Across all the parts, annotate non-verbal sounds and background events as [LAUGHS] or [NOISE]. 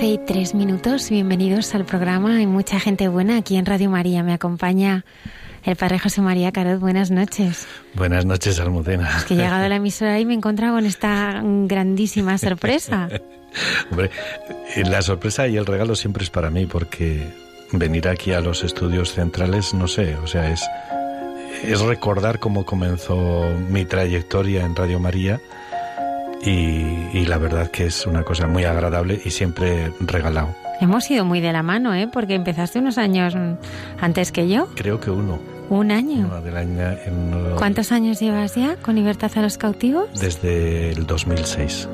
Y tres minutos, bienvenidos al programa. Hay mucha gente buena aquí en Radio María. Me acompaña el padre José María Carot. Buenas noches. Buenas noches, Almudena. Es que he llegado a la emisora y me he encontrado con esta grandísima sorpresa. [LAUGHS] Hombre, la sorpresa y el regalo siempre es para mí porque venir aquí a los estudios centrales, no sé, o sea, es, es recordar cómo comenzó mi trayectoria en Radio María y, la verdad que es una cosa muy agradable y siempre regalado. Hemos ido muy de la mano, ¿eh? Porque empezaste unos años antes que yo. Creo que uno. ¿Un año? ¿Cuántos años llevas ya con Libertad a los Cautivos? Desde el 2006.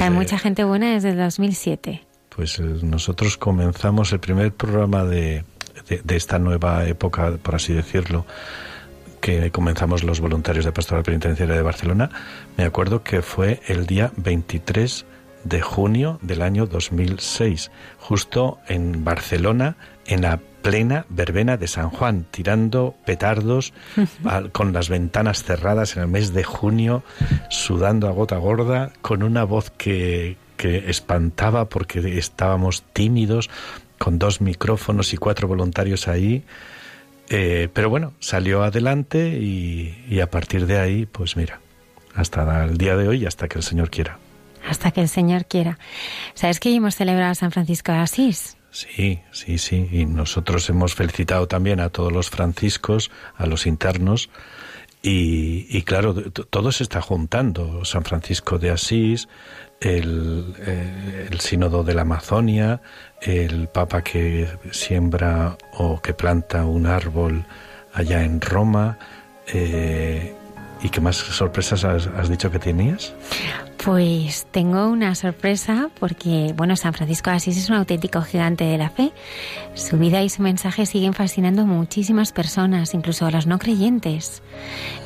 Hay mucha gente buena desde el 2007. Pues eh, nosotros comenzamos el primer programa de, de esta nueva época, por así decirlo, que comenzamos los voluntarios de Pastoral Penitenciaria de Barcelona, me acuerdo que fue el día 23 de junio del año 2006, justo en Barcelona, en la plena verbena de San Juan, tirando petardos con las ventanas cerradas en el mes de junio, sudando a gota gorda, con una voz que, que espantaba porque estábamos tímidos, con dos micrófonos y cuatro voluntarios ahí. Eh, pero bueno, salió adelante y, a partir de ahí, pues mira, hasta el día de hoy, hasta que el Señor quiera. Hasta que el Señor quiera. ¿Sabes que hemos celebrado a San Francisco de Asís? Sí, sí, sí. Y nosotros hemos felicitado también a todos los franciscos, a los internos. Y, claro, todo se está juntando. San Francisco de Asís, el, eh, el sínodo de la Amazonia, el Papa que siembra o que planta un árbol allá en Roma. Eh, ¿Y qué más sorpresas has, dicho que tenías? Pues tengo una sorpresa porque, bueno, San Francisco de Asís es un auténtico gigante de la fe. Su vida y su mensaje siguen fascinando a muchísimas personas, incluso a los no creyentes.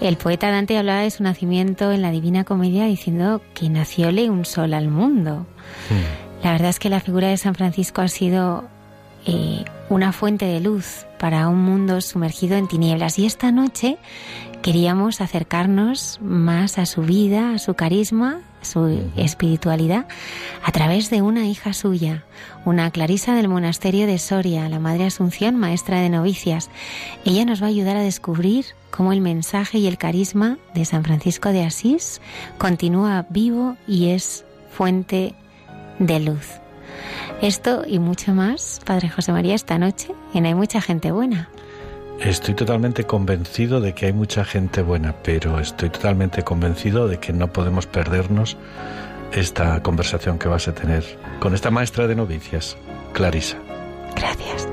El poeta Dante hablaba de su nacimiento en la Divina Comedia diciendo que nacióle un sol al mundo. Hmm. La verdad es que la figura de San Francisco ha sido eh, una fuente de luz para un mundo sumergido en tinieblas. Y esta noche queríamos acercarnos más a su vida, a su carisma, a su espiritualidad, a través de una hija suya, una clarisa del monasterio de Soria, la Madre Asunción, maestra de novicias. Ella nos va a ayudar a descubrir cómo el mensaje y el carisma de San Francisco de Asís continúa vivo y es fuente de luz. Esto y mucho más, Padre José María, esta noche en Hay mucha gente buena. Estoy totalmente convencido de que hay mucha gente buena, pero estoy totalmente convencido de que no podemos perdernos esta conversación que vas a tener con esta maestra de novicias, Clarisa. Gracias.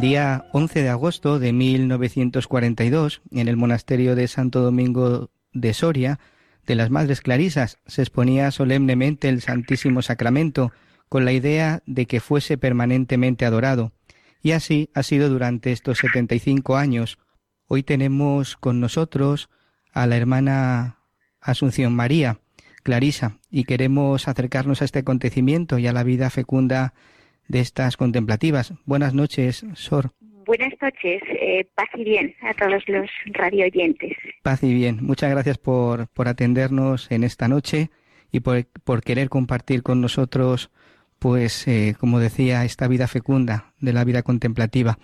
El día 11 de agosto de 1942, en el monasterio de Santo Domingo de Soria, de las Madres Clarisas, se exponía solemnemente el Santísimo Sacramento con la idea de que fuese permanentemente adorado. Y así ha sido durante estos 75 años. Hoy tenemos con nosotros a la hermana Asunción María, Clarisa, y queremos acercarnos a este acontecimiento y a la vida fecunda de estas contemplativas. Buenas noches, Sor. Buenas noches, eh, paz y bien a todos los radioyentes. Paz y bien. Muchas gracias por, por atendernos en esta noche y por, por querer compartir con nosotros, pues, eh, como decía, esta vida fecunda de la vida contemplativa.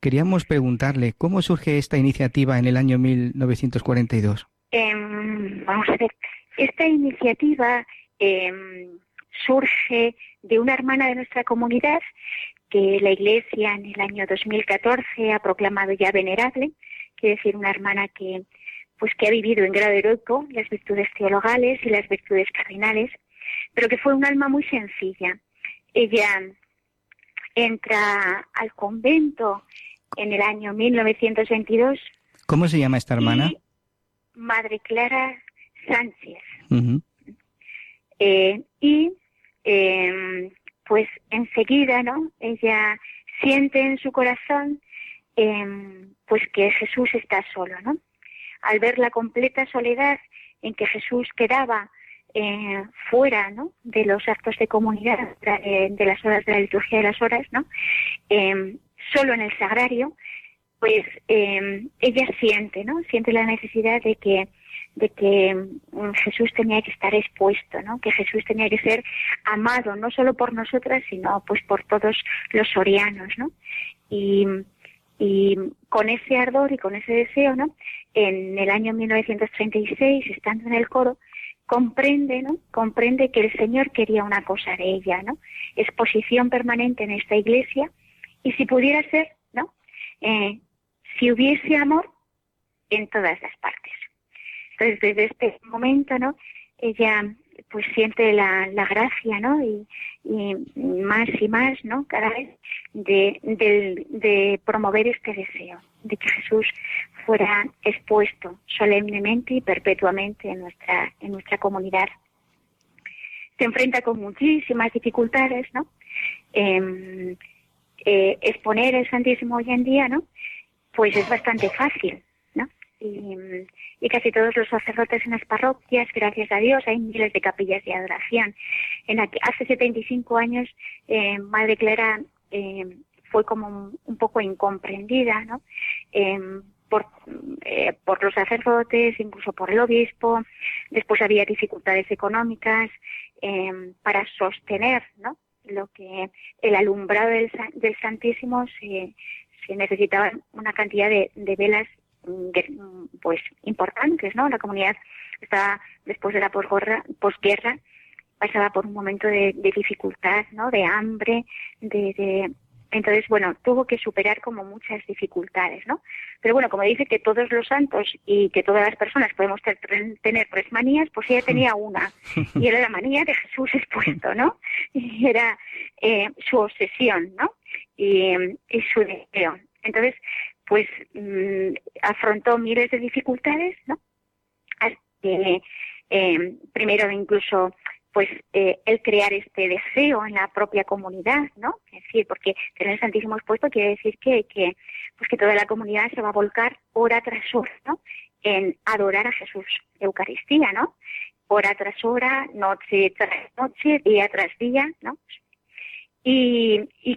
Queríamos preguntarle, ¿cómo surge esta iniciativa en el año 1942? Em, vamos a ver, esta iniciativa em, surge de una hermana de nuestra comunidad que la Iglesia en el año 2014 ha proclamado ya venerable, quiere decir una hermana que pues que ha vivido en grado heroico las virtudes teologales y las virtudes cardinales, pero que fue un alma muy sencilla. Ella entra al convento en el año 1922. ¿Cómo se llama esta hermana? Madre Clara Sánchez. Eh, y eh, pues enseguida, ¿no? Ella siente en su corazón em, pues que Jesús está solo, ¿no? Al ver la completa soledad en que Jesús quedaba eh, fuera, ¿no? De los actos de comunidad, de, las horas de la liturgia de las horas, ¿no? Em, solo en el sagrario, pues em, ella siente, ¿no? Siente la necesidad de que de que mm, Jesús tenía que estar expuesto, ¿no? Que Jesús tenía que ser amado no solo por nosotras, sino pues por todos los sorianos, ¿no? Y, y con ese ardor y con ese deseo, ¿no? En el año 1936, estando en el coro, comprende, ¿no? Comprende que el Señor quería una cosa de ella, ¿no? Exposición permanente en esta iglesia y si pudiera ser, ¿no? Eh, si hubiese amor en todas las partes. Entonces, desde este momento, ¿no? Ella pues siente la, la gracia, ¿no? Y, más y más, ¿no? Cada vez de, de, promover este deseo, de que Jesús fuera expuesto solemnemente y perpetuamente en nuestra, en nuestra comunidad. Se enfrenta con muchísimas dificultades, ¿no? Em, eh, exponer el Santísimo hoy en día, ¿no? Pues es bastante fácil, y, casi todos los sacerdotes en las parroquias, gracias a Dios, hay miles de capillas de adoración. En hace 75 años, eh, Madre Clara eh, fue como un, poco incomprendida, ¿no? Em, por, eh, por los sacerdotes, incluso por el obispo. Después había dificultades económicas em, para sostener, ¿no? Lo que el alumbrado del, del Santísimo se, se necesitaba una cantidad de velas pues importantes, ¿no? La comunidad estaba después de la posguerra, posguerra pasaba por un momento de, dificultad, ¿no? De hambre, de, entonces, bueno, tuvo que superar como muchas dificultades, ¿no? Pero bueno, como dice que todos los santos y que todas las personas podemos tener tres manías, pues ella tenía una, y era la manía de Jesús expuesto, ¿no? Y era eh, su obsesión, ¿no? Y, y su deseo. Entonces, pues mm, afrontó miles de dificultades, ¿no? eh, primero incluso pues eh, el crear este deseo en la propia comunidad, ¿no? Es decir, porque tener el Santísimo expuesto quiere decir que, que, pues que toda la comunidad se va a volcar hora tras hora, ¿no? En adorar a Jesús, Eucaristía, ¿no? Hora tras hora, noche tras noche, día tras día, ¿no? Y, y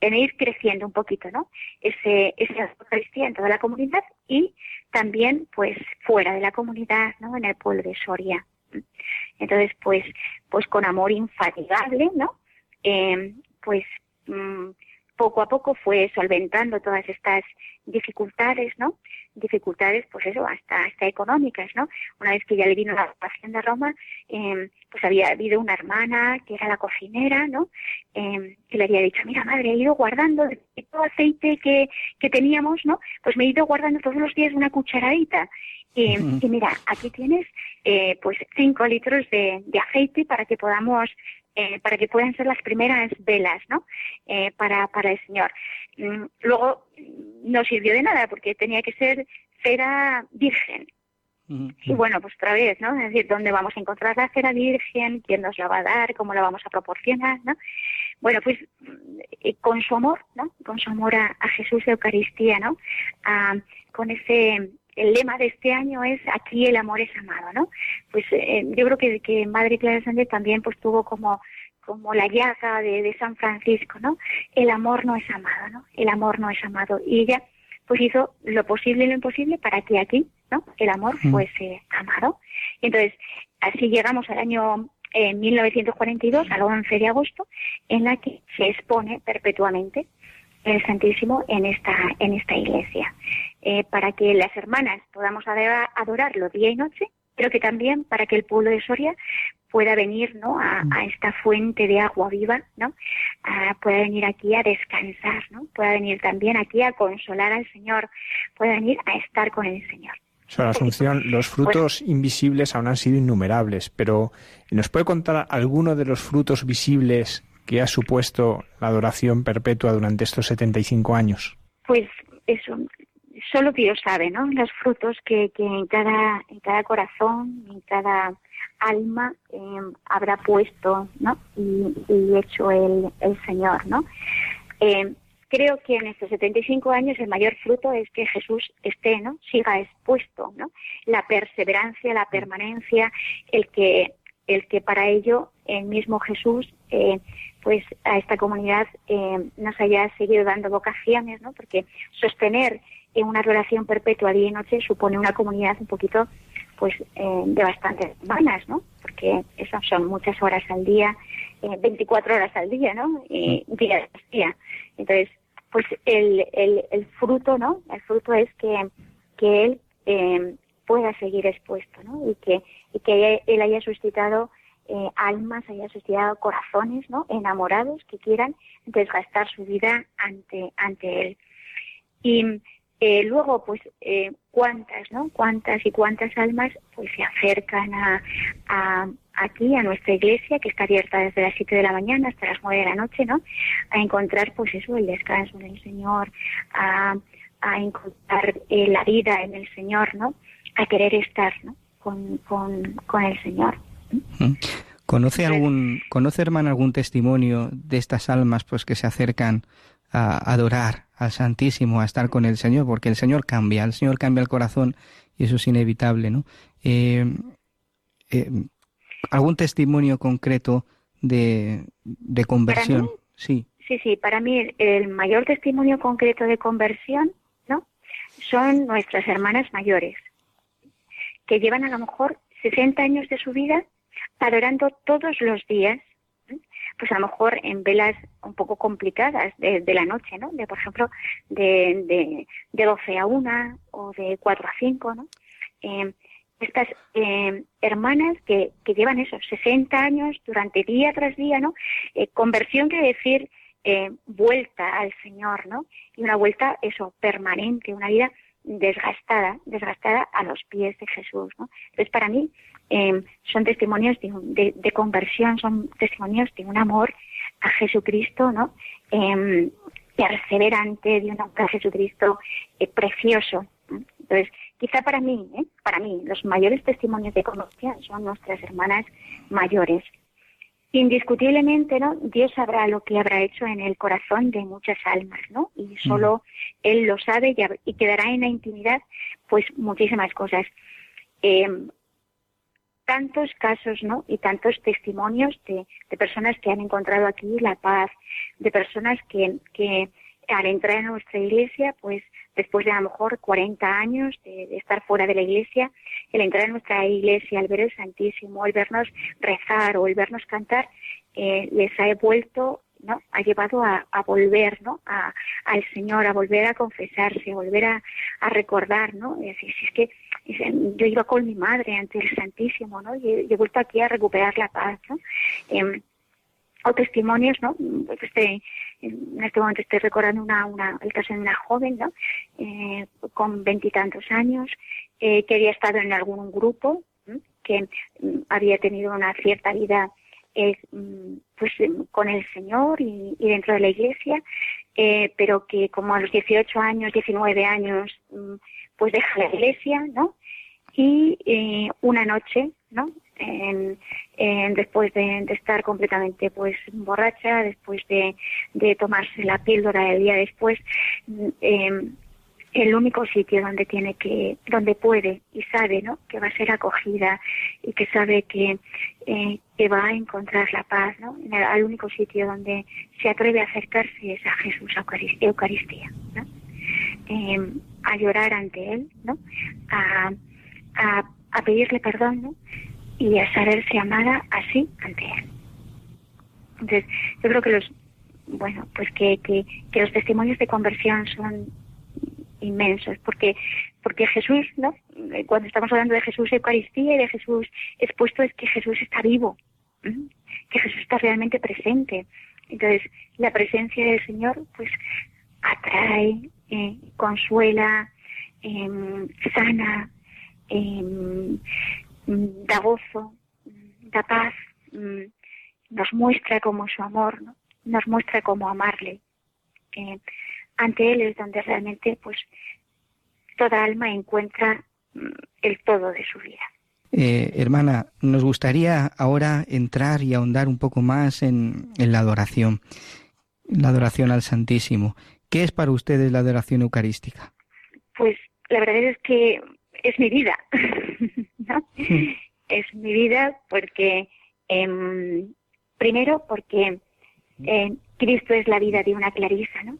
en ir creciendo un poquito, ¿no? Ese, esa Eucaristía en toda la comunidad y también, pues, fuera de la comunidad, ¿no? En el pueblo de Soria. Entonces, pues, pues con amor infatigable, ¿no? Eh, pues, mm, poco a poco fue solventando todas estas dificultades, ¿no? Dificultades, pues eso, hasta, hasta económicas, ¿no? Una vez que ya le vino la ocupación de Roma, eh, pues había habido una hermana que era la cocinera, ¿no? Eh, que le había dicho, mira madre, he ido guardando todo aceite que, que teníamos, ¿no? Pues me he ido guardando todos los días una cucharadita. Y, y mira, aquí tienes eh, pues cinco litros de, de aceite para que podamos eh, para que puedan ser las primeras velas, ¿no? Eh, para, para el Señor. Mm, luego no sirvió de nada porque tenía que ser cera virgen. Y bueno, pues otra vez, ¿no? Es decir, ¿dónde vamos a encontrar la cera virgen? ¿Quién nos la va a dar? ¿Cómo la vamos a proporcionar? ¿no? Bueno, pues mm, con su amor, ¿no? Con su amor a, Jesús de Eucaristía, ¿no? con ese el lema de este año es aquí el amor es amado, ¿no? Pues eh, yo creo que, que Madre Clara Sánchez también pues tuvo como como la llaga de, de, San Francisco, ¿no? El amor no es amado, ¿no? El amor no es amado. Y ella pues hizo lo posible y lo imposible para que aquí, ¿no? El amor fuese amado. Y entonces, así llegamos al año eh, 1942, al 11 de agosto, en la que se expone perpetuamente el Santísimo en esta, en esta iglesia. Eh, para que las hermanas podamos adorarlo día y noche, pero que también para que el pueblo de Soria pueda venir ¿no? a, esta fuente de agua viva, ¿no? pueda venir aquí a descansar, ¿no? pueda venir también aquí a consolar al Señor, pueda venir a estar con el Señor. Sor Asunción, los frutos invisibles aún han sido innumerables, pero ¿nos puede contar alguno de los frutos visibles que ha supuesto la adoración perpetua durante estos 75 años? Pues eso, solo Dios sabe, ¿no? Los frutos que, que en, cada, en cada corazón, en cada alma em, habrá puesto, ¿no? Y, hecho el, el, Señor, ¿no? Em, creo que en estos 75 años el mayor fruto es que Jesús esté, ¿no? Siga expuesto, ¿no? La perseverancia, la permanencia, el que, el que para ello el mismo Jesús eh, pues a esta comunidad eh, nos haya seguido dando vocaciones, ¿no? Porque sostener en una relación perpetua día y noche supone una comunidad un poquito pues eh, de bastantes semanas, ¿no? Porque esas son muchas horas al día, eh, 24 horas al día, ¿no? Y día tras día. Entonces, pues el, el, el fruto, ¿no? El fruto es que, que él eh, pueda seguir expuesto, ¿no? Y que, y que él haya suscitado eh, almas, haya suscitado corazones, ¿no? Enamorados que quieran desgastar su vida ante, ante él. Y eh, luego, pues, eh, cuántas, ¿no? Cuántas y cuántas almas, pues, se acercan a, a, aquí, a nuestra iglesia, que está abierta desde las 7 de la mañana hasta las 9 de la noche, ¿no? A encontrar, pues, eso, el descanso en el Señor, a, a encontrar eh, la vida en el Señor, ¿no? A querer estar, ¿no? Con, con, con el Señor. ¿Conoce algún, conoce hermano algún testimonio de estas almas pues que se acercan a adorar al Santísimo, a estar con el Señor, porque el Señor cambia, el Señor cambia el corazón y eso es inevitable, ¿no? Eh, eh, ¿Algún testimonio concreto de, de conversión? Sí. Sí, sí, para mí el, mayor testimonio concreto de conversión, ¿no? Son nuestras hermanas mayores, que llevan a lo mejor 60 años de su vida adorando todos los días, pues a lo mejor en velas un poco complicadas de, la noche, ¿no? De, por ejemplo, de, de, de 12 a 1 o de 4 a 5, ¿no? Eh, estas eh, hermanas que, que llevan esos 60 años durante día tras día, ¿no? Eh, conversión quiere decir eh, vuelta al Señor, ¿no? Y una vuelta, eso, permanente, una vida desgastada, desgastada a los pies de Jesús. Entonces, para mí, Em, son testimonios de, conversión, son testimonios de un amor a Jesucristo, ¿no? Perseverante, de un amor a Jesucristo eh, precioso. Entonces, quizá para mí, ¿eh? para mí, los mayores testimonios de conversión son nuestras hermanas mayores. Indiscutiblemente, ¿no? Dios sabrá lo que habrá hecho en el corazón de muchas almas, ¿no? Y solo Él lo sabe y, quedará en la intimidad, pues, muchísimas cosas. Eh, tantos casos, ¿no? Y tantos testimonios de, personas que han encontrado aquí la paz, de personas que, que al entrar en nuestra iglesia, pues después de a lo mejor 40 años de, estar fuera de la iglesia, el entrar en nuestra iglesia, al ver el Santísimo, el vernos rezar o el vernos cantar, eh, les ha vuelto, ¿no? Ha llevado a, volver, ¿no? A, al Señor, a volver a confesarse, a volver a, recordar, ¿no? Es es que yo iba con mi madre ante el Santísimo, ¿no? Y he, vuelto aquí a recuperar la paz, ¿no? Em, o testimonios, ¿no? Este, en este momento estoy recordando una, una, el caso de una joven, ¿no? Eh, con veintitantos años, eh, que había estado en algún grupo, que mm, había tenido una cierta vida mm, pues con el Señor y, dentro de la Iglesia, eh, pero que como a los 18 años, 19 años, mm, pues deja la Iglesia, ¿no? Y eh, una noche, ¿no? después de, estar completamente pues borracha, después de, de tomarse la píldora el día después, eh, el único sitio donde tiene que, donde puede y sabe, ¿no? Que va a ser acogida y que sabe que, eh, que va a encontrar la paz, ¿no? El, único sitio donde se atreve a acercarse es a Jesús, a Eucaristía, ¿no? Eh, a llorar ante Él, ¿no? A, a, a pedirle perdón, ¿no? Y a saberse amada así ante Él. Entonces, yo creo que los, bueno, pues que, que, los testimonios de conversión son inmensos, porque, porque Jesús, ¿no? Cuando estamos hablando de Jesús Eucaristía y de Jesús expuesto es que Jesús está vivo, que Jesús está realmente presente. Entonces, la presencia del Señor, pues, atrae, eh, consuela, em, sana, em, da gozo, da paz, mm, nos muestra como su amor, ¿no? nos muestra cómo amarle. Eh, ante Él es donde realmente pues toda alma encuentra mm, el todo de su vida. Eh, hermana, nos gustaría ahora entrar y ahondar un poco más en, la adoración, la adoración al Santísimo. ¿Qué es para ustedes la adoración eucarística? Pues la verdad es que es mi vida, [LAUGHS] ¿no? Es mi vida porque, em, primero porque eh, Cristo es la vida de una clarisa, ¿no?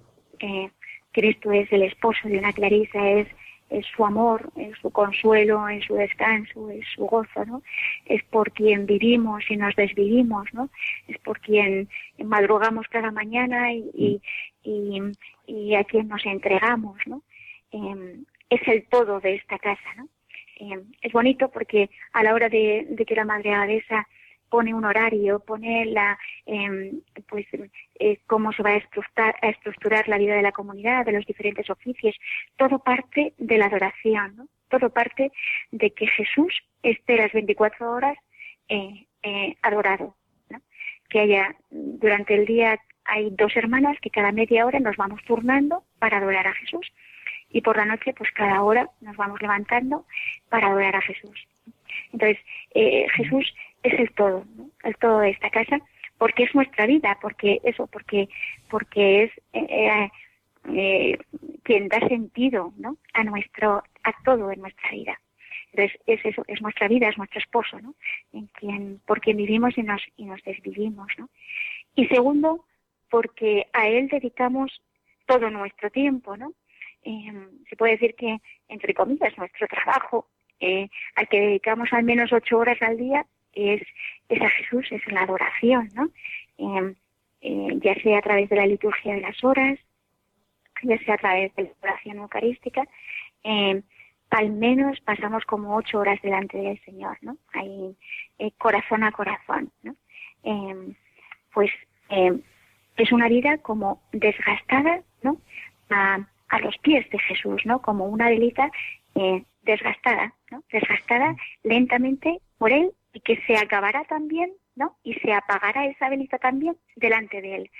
Cristo es el esposo de una Clarisa, es, es su amor, es su consuelo, es su descanso, es su gozo, ¿no? Es por quien vivimos y nos desvivimos, ¿no? Es por quien madrugamos cada mañana y, y, y, a quien nos entregamos, ¿no? Em, es el todo de esta casa, ¿no? Em, es bonito porque a la hora de, que la Madre Abadesa pone un horario, pone la, em, pues, eh, cómo se va a estructurar, a estructurar la vida de la comunidad, de los diferentes oficios. Todo parte de la adoración, ¿no? Todo parte de que Jesús esté las 24 horas eh, eh, adorado, ¿no? Que haya, durante el día hay dos hermanas que cada media hora nos vamos turnando para adorar a Jesús y por la noche pues cada hora nos vamos levantando para adorar a Jesús. Entonces, eh, Jesús es el todo, el todo de esta casa, porque es nuestra vida, porque eso, porque, porque es eh, eh, quien da sentido, ¿no? A nuestro, a todo en nuestra vida. Entonces es eso, es nuestra vida, es nuestro esposo, ¿no? En quien, por quien vivimos y nos y nos desvivimos, ¿no? Y segundo, porque a él dedicamos todo nuestro tiempo, ¿no? Em, se puede decir que, entre comillas, nuestro trabajo, eh, al que dedicamos al menos ocho horas al día, es, es a Jesús, es la adoración, ¿no? Em, eh, ya sea a través de la liturgia de las horas, ya sea a través de la oración eucarística, em, al menos pasamos como ocho horas delante del Señor, ¿no? Ahí, eh, corazón a corazón, ¿no? Pues es una vida como desgastada, ¿no? A, los pies de Jesús, ¿no? Como una velita eh, desgastada, ¿no? Desgastada lentamente por Él y que se acabará también, ¿no? Y se apagará esa velita también delante de él.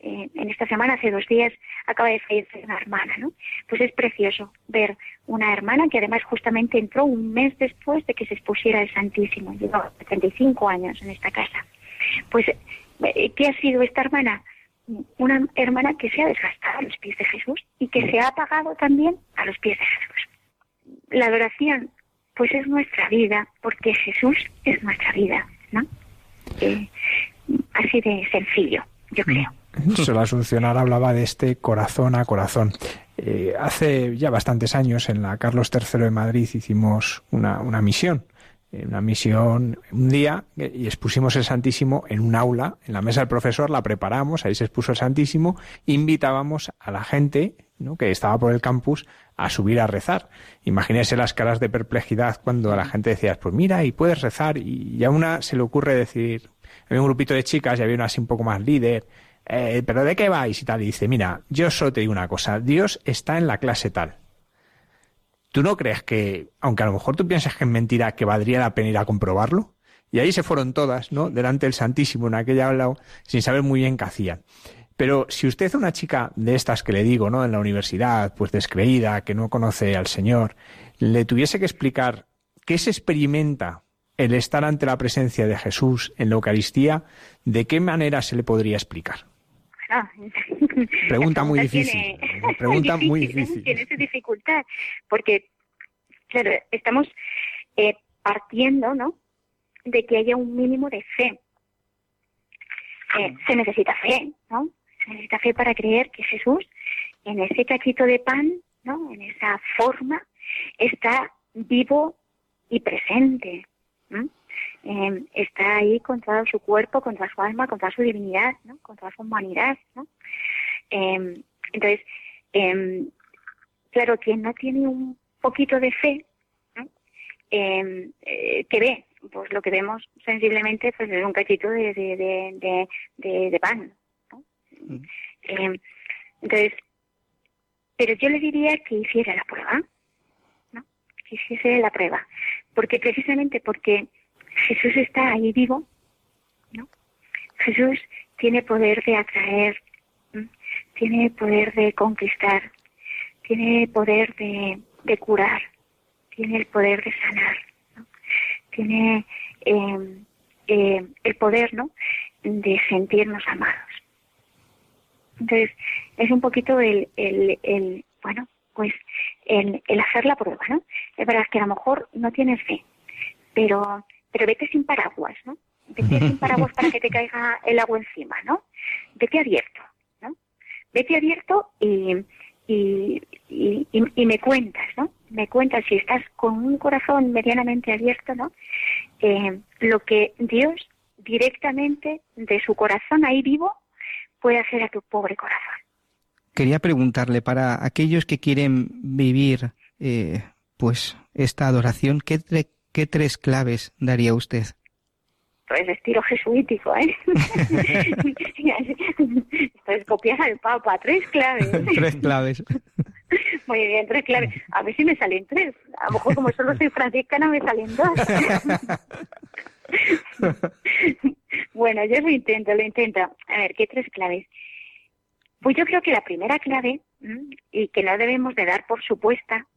Eh, en esta semana, hace dos días, acaba de fallecer una hermana, ¿no? Pues es precioso ver una hermana que además justamente entró un mes después de que se expusiera el Santísimo. Lleva 35 años en esta casa. Pues, eh, ¿qué ha sido esta hermana? Una hermana que se ha desgastado a los pies de Jesús y que se ha apagado también a los pies de Jesús. La adoración pues es nuestra vida, porque Jesús es nuestra vida, ¿no? Eh, así de sencillo, yo creo. Mm. la Asuncionar hablaba de este corazón a corazón. Eh, hace ya bastantes años en la Carlos III de Madrid hicimos una, una misión una misión un día y expusimos el Santísimo en un aula, en la mesa del profesor, la preparamos, ahí se expuso el Santísimo, invitábamos a la gente ¿no? que estaba por el campus a subir a rezar. Imagínese las caras de perplejidad cuando a la gente decías, pues mira, y puedes rezar, y a una se le ocurre decir, había un grupito de chicas y había una así un poco más líder, eh, pero ¿de qué vais? y tal, y dice, mira, yo solo te digo una cosa, Dios está en la clase tal ¿Tú no crees que, aunque a lo mejor tú piensas que es mentira, que valdría la pena ir a comprobarlo? Y ahí se fueron todas, ¿no? Delante del Santísimo, en aquella aula, sin saber muy bien qué hacían. Pero si usted es una chica de estas que le digo, ¿no? En la universidad, pues descreída, que no conoce al Señor, le tuviese que explicar qué se experimenta el estar ante la presencia de Jesús en la Eucaristía, ¿de qué manera se le podría explicar? [LAUGHS] pregunta [LAUGHS] muy difícil. pregunta muy difícil. [LAUGHS] Tiene su dificultad, porque, claro, estamos eh, partiendo, ¿no? De que haya un mínimo de fe. Eh, se necesita fe, ¿no? Se necesita fe para creer que Jesús, en ese cachito de pan, ¿no? En esa forma, está vivo y presente. Eh, está ahí con todo su cuerpo, con toda su alma, con toda su divinidad, ¿no? con toda su humanidad. ¿no? Eh, entonces, eh, claro, quien no tiene un poquito de fe, eh, que ve, pues lo que vemos sensiblemente pues es un cachito de, de, de, de, pan. ¿no? Mm. entonces, pero yo le diría que hiciera la prueba, ¿no? que hiciese la prueba, porque precisamente porque Jesús está ahí vivo, ¿no? Jesús tiene poder de atraer, tiene poder de conquistar, tiene poder de, curar, tiene el poder de sanar, tiene em, em, el poder, ¿no? De sentirnos amados. Entonces, es un poquito el, el, el bueno, pues el, el hacer la prueba, ¿no? Es verdad que a lo mejor no tienes fe, pero pero vete sin paraguas, ¿no? Vete sin paraguas para que te caiga el agua encima, ¿no? Vete abierto, ¿no? Vete abierto y, y, y, me cuentas, ¿no? Me cuentas si estás con un corazón medianamente abierto, ¿no? Eh, lo que Dios directamente de su corazón ahí vivo puede hacer a tu pobre corazón. Quería preguntarle para aquellos que quieren vivir, eh, pues esta adoración, ¿qué, ¿qué tres claves daría usted? Pues estilo jesuítico, ¿eh? [LAUGHS] Esto es copiar al Papa, tres claves. [LAUGHS] tres claves. Muy bien, tres claves. A ver si me salen tres. A lo mejor como solo soy franciscana me salen dos. [LAUGHS] bueno, yo lo intento, lo intento. A ver, ¿qué tres claves? Pues yo creo que la primera clave, y que no debemos de dar por supuesta,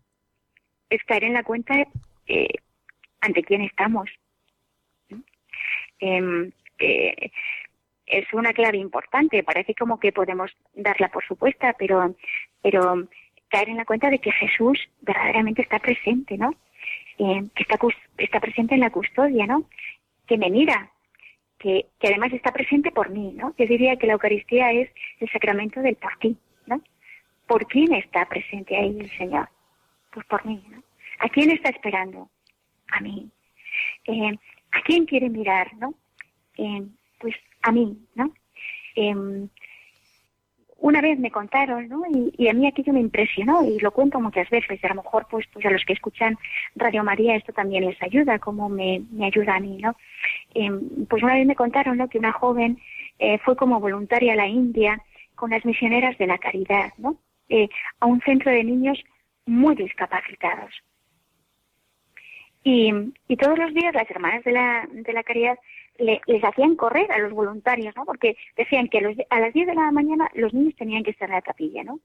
es caer en la cuenta eh, ante quién estamos. Em, eh, es una clave importante, parece como que podemos darla por supuesta, pero, caer en la cuenta de que Jesús verdaderamente está presente, ¿no? Eh, que está, está presente en la custodia, ¿no? Que me mira, que, que además está presente por mí, ¿no? Yo diría que la Eucaristía es el sacramento del por ti, ¿no? ¿Por quién está presente ahí el Señor? Pues por mí, ¿no? ¿A quién está esperando? A mí. Eh, ¿A quién quiere mirar, no? Eh, pues a mí, ¿no? Em, una vez me contaron, ¿no? Y, a mí aquello me impresionó y lo cuento muchas veces. Y a lo mejor, pues, pues a los que escuchan Radio María esto también les ayuda, como me, ayuda a mí, ¿no? Pues una vez me contaron, ¿no? Que una joven eh, fue como voluntaria a la India con las misioneras de la caridad, ¿no? a un centro de niños muy discapacitados. Y, y todos los días las hermanas de la, de la caridad les hacían correr a los voluntarios, ¿no? Porque decían que a, las 10 de la mañana los niños tenían que estar en la capilla, ¿no?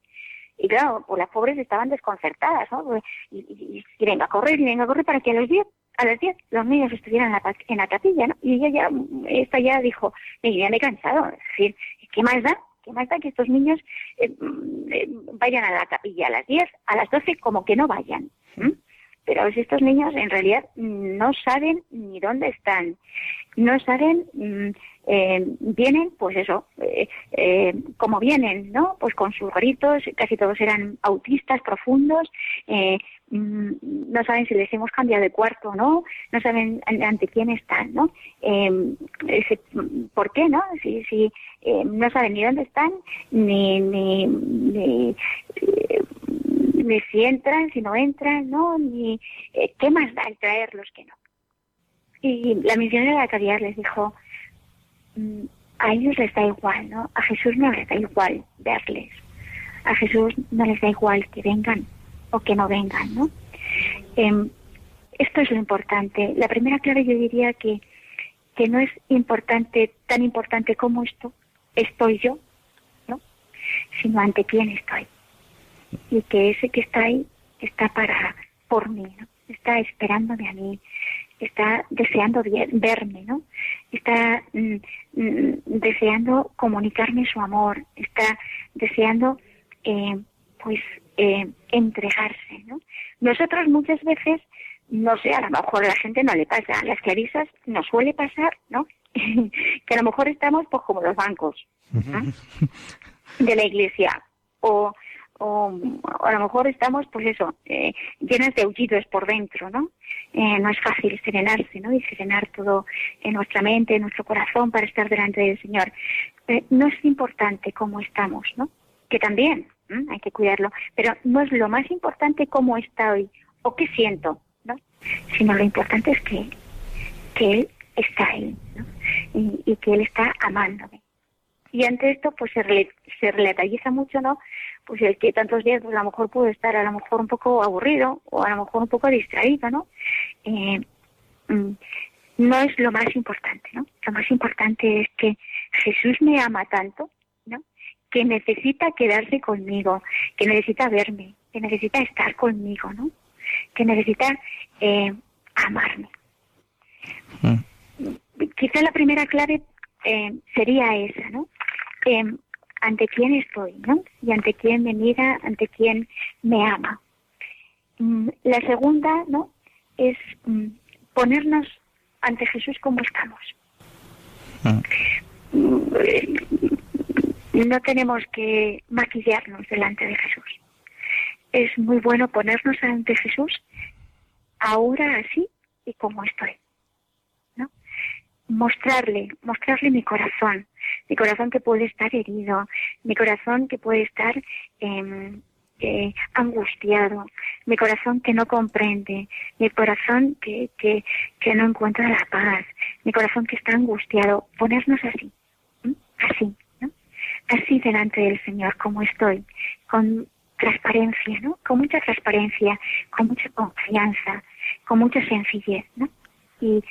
Y claro, pues las pobres estaban desconcertadas, ¿no? Pues, y, y, venga a correr, y venga a correr para que a las 10, a las 10 los niños estuvieran en la, en la capilla, ¿no? Y ella ya, esta ya dijo, ya me he cansado, es decir, ¿qué más da? ¿Qué más da que estos niños eh, mm, eh, vayan a la capilla a las 10, a las 12 como que no vayan? Pero estos niños en realidad no saben ni dónde están, no saben, mm, eh, vienen, pues eso, eh, eh, como vienen, ¿no? Pues con sus gritos, casi todos eran autistas profundos, mm, no saben si les hemos cambiado de cuarto o no, no saben ante quién están, ¿no? ¿Por qué, no? Si, si no saben ni dónde están, ni, ni, ni ni si entran, si no entran, ¿no? Ni eh, qué más da el traerlos que no. Y la misionera de la caridad les dijo, mm, a ellos les da igual, ¿no? A Jesús no les da igual verles. A Jesús no les da igual que vengan o que no vengan, ¿no? Em, esto es lo importante. La primera clave yo diría que que no es importante, tan importante como esto, estoy yo, ¿no? Sino ante quién estoy. Y que ese que está ahí está para, por mí, ¿no? Está esperándome a mí, está deseando verme, ¿no? Está mm, mm, deseando comunicarme su amor, está deseando, eh, pues, eh, entregarse, ¿no? Nosotros muchas veces, no sé, a lo mejor a la gente no le pasa, a las clarisas nos suele pasar, ¿no? [LAUGHS] que a lo mejor estamos, pues, como los bancos de la iglesia, o o, a lo mejor estamos, pues eso, eh, llenas de aullidos por dentro, ¿no? Eh, no es fácil serenarse, ¿no? Y serenar todo en nuestra mente, en nuestro corazón para estar delante del Señor. Eh, no es importante cómo estamos, ¿no? Que también hay que cuidarlo, pero no es lo más importante cómo estoy o qué siento, ¿no? Sino lo importante es que, que Él está ahí, ¿no? Y que Él está amándome. Y ante esto, pues se, se relataliza mucho, ¿no? Pues el que tantos días, pues a lo mejor puede estar a lo mejor un poco aburrido o a lo mejor un poco distraído, ¿no? Eh, mm, no es lo más importante, ¿no? Lo más importante es que Jesús me ama tanto, ¿no? Que necesita quedarse conmigo, que necesita verme, que necesita estar conmigo, ¿no? Que necesita eh, amarme. Mm. Quizá la primera clave eh, sería esa, ¿no? Ante quién estoy, ¿no? Y ante quién me mira, ante quién me ama. Mm, la segunda, ¿no? Es mm, ponernos ante Jesús como estamos. Ah. Mm, no tenemos que maquillarnos delante de Jesús. Es muy bueno ponernos ante Jesús ahora así y como estoy mostrarle, mostrarle mi corazón, mi corazón que puede estar herido, mi corazón que puede estar em, eh, angustiado, mi corazón que no comprende, mi corazón que, que, que, no encuentra la paz, mi corazón que está angustiado, ponernos así, así, así delante del Señor como estoy, con transparencia, ¿no? Con mucha transparencia, con mucha confianza, con mucha sencillez, ¿no? Y,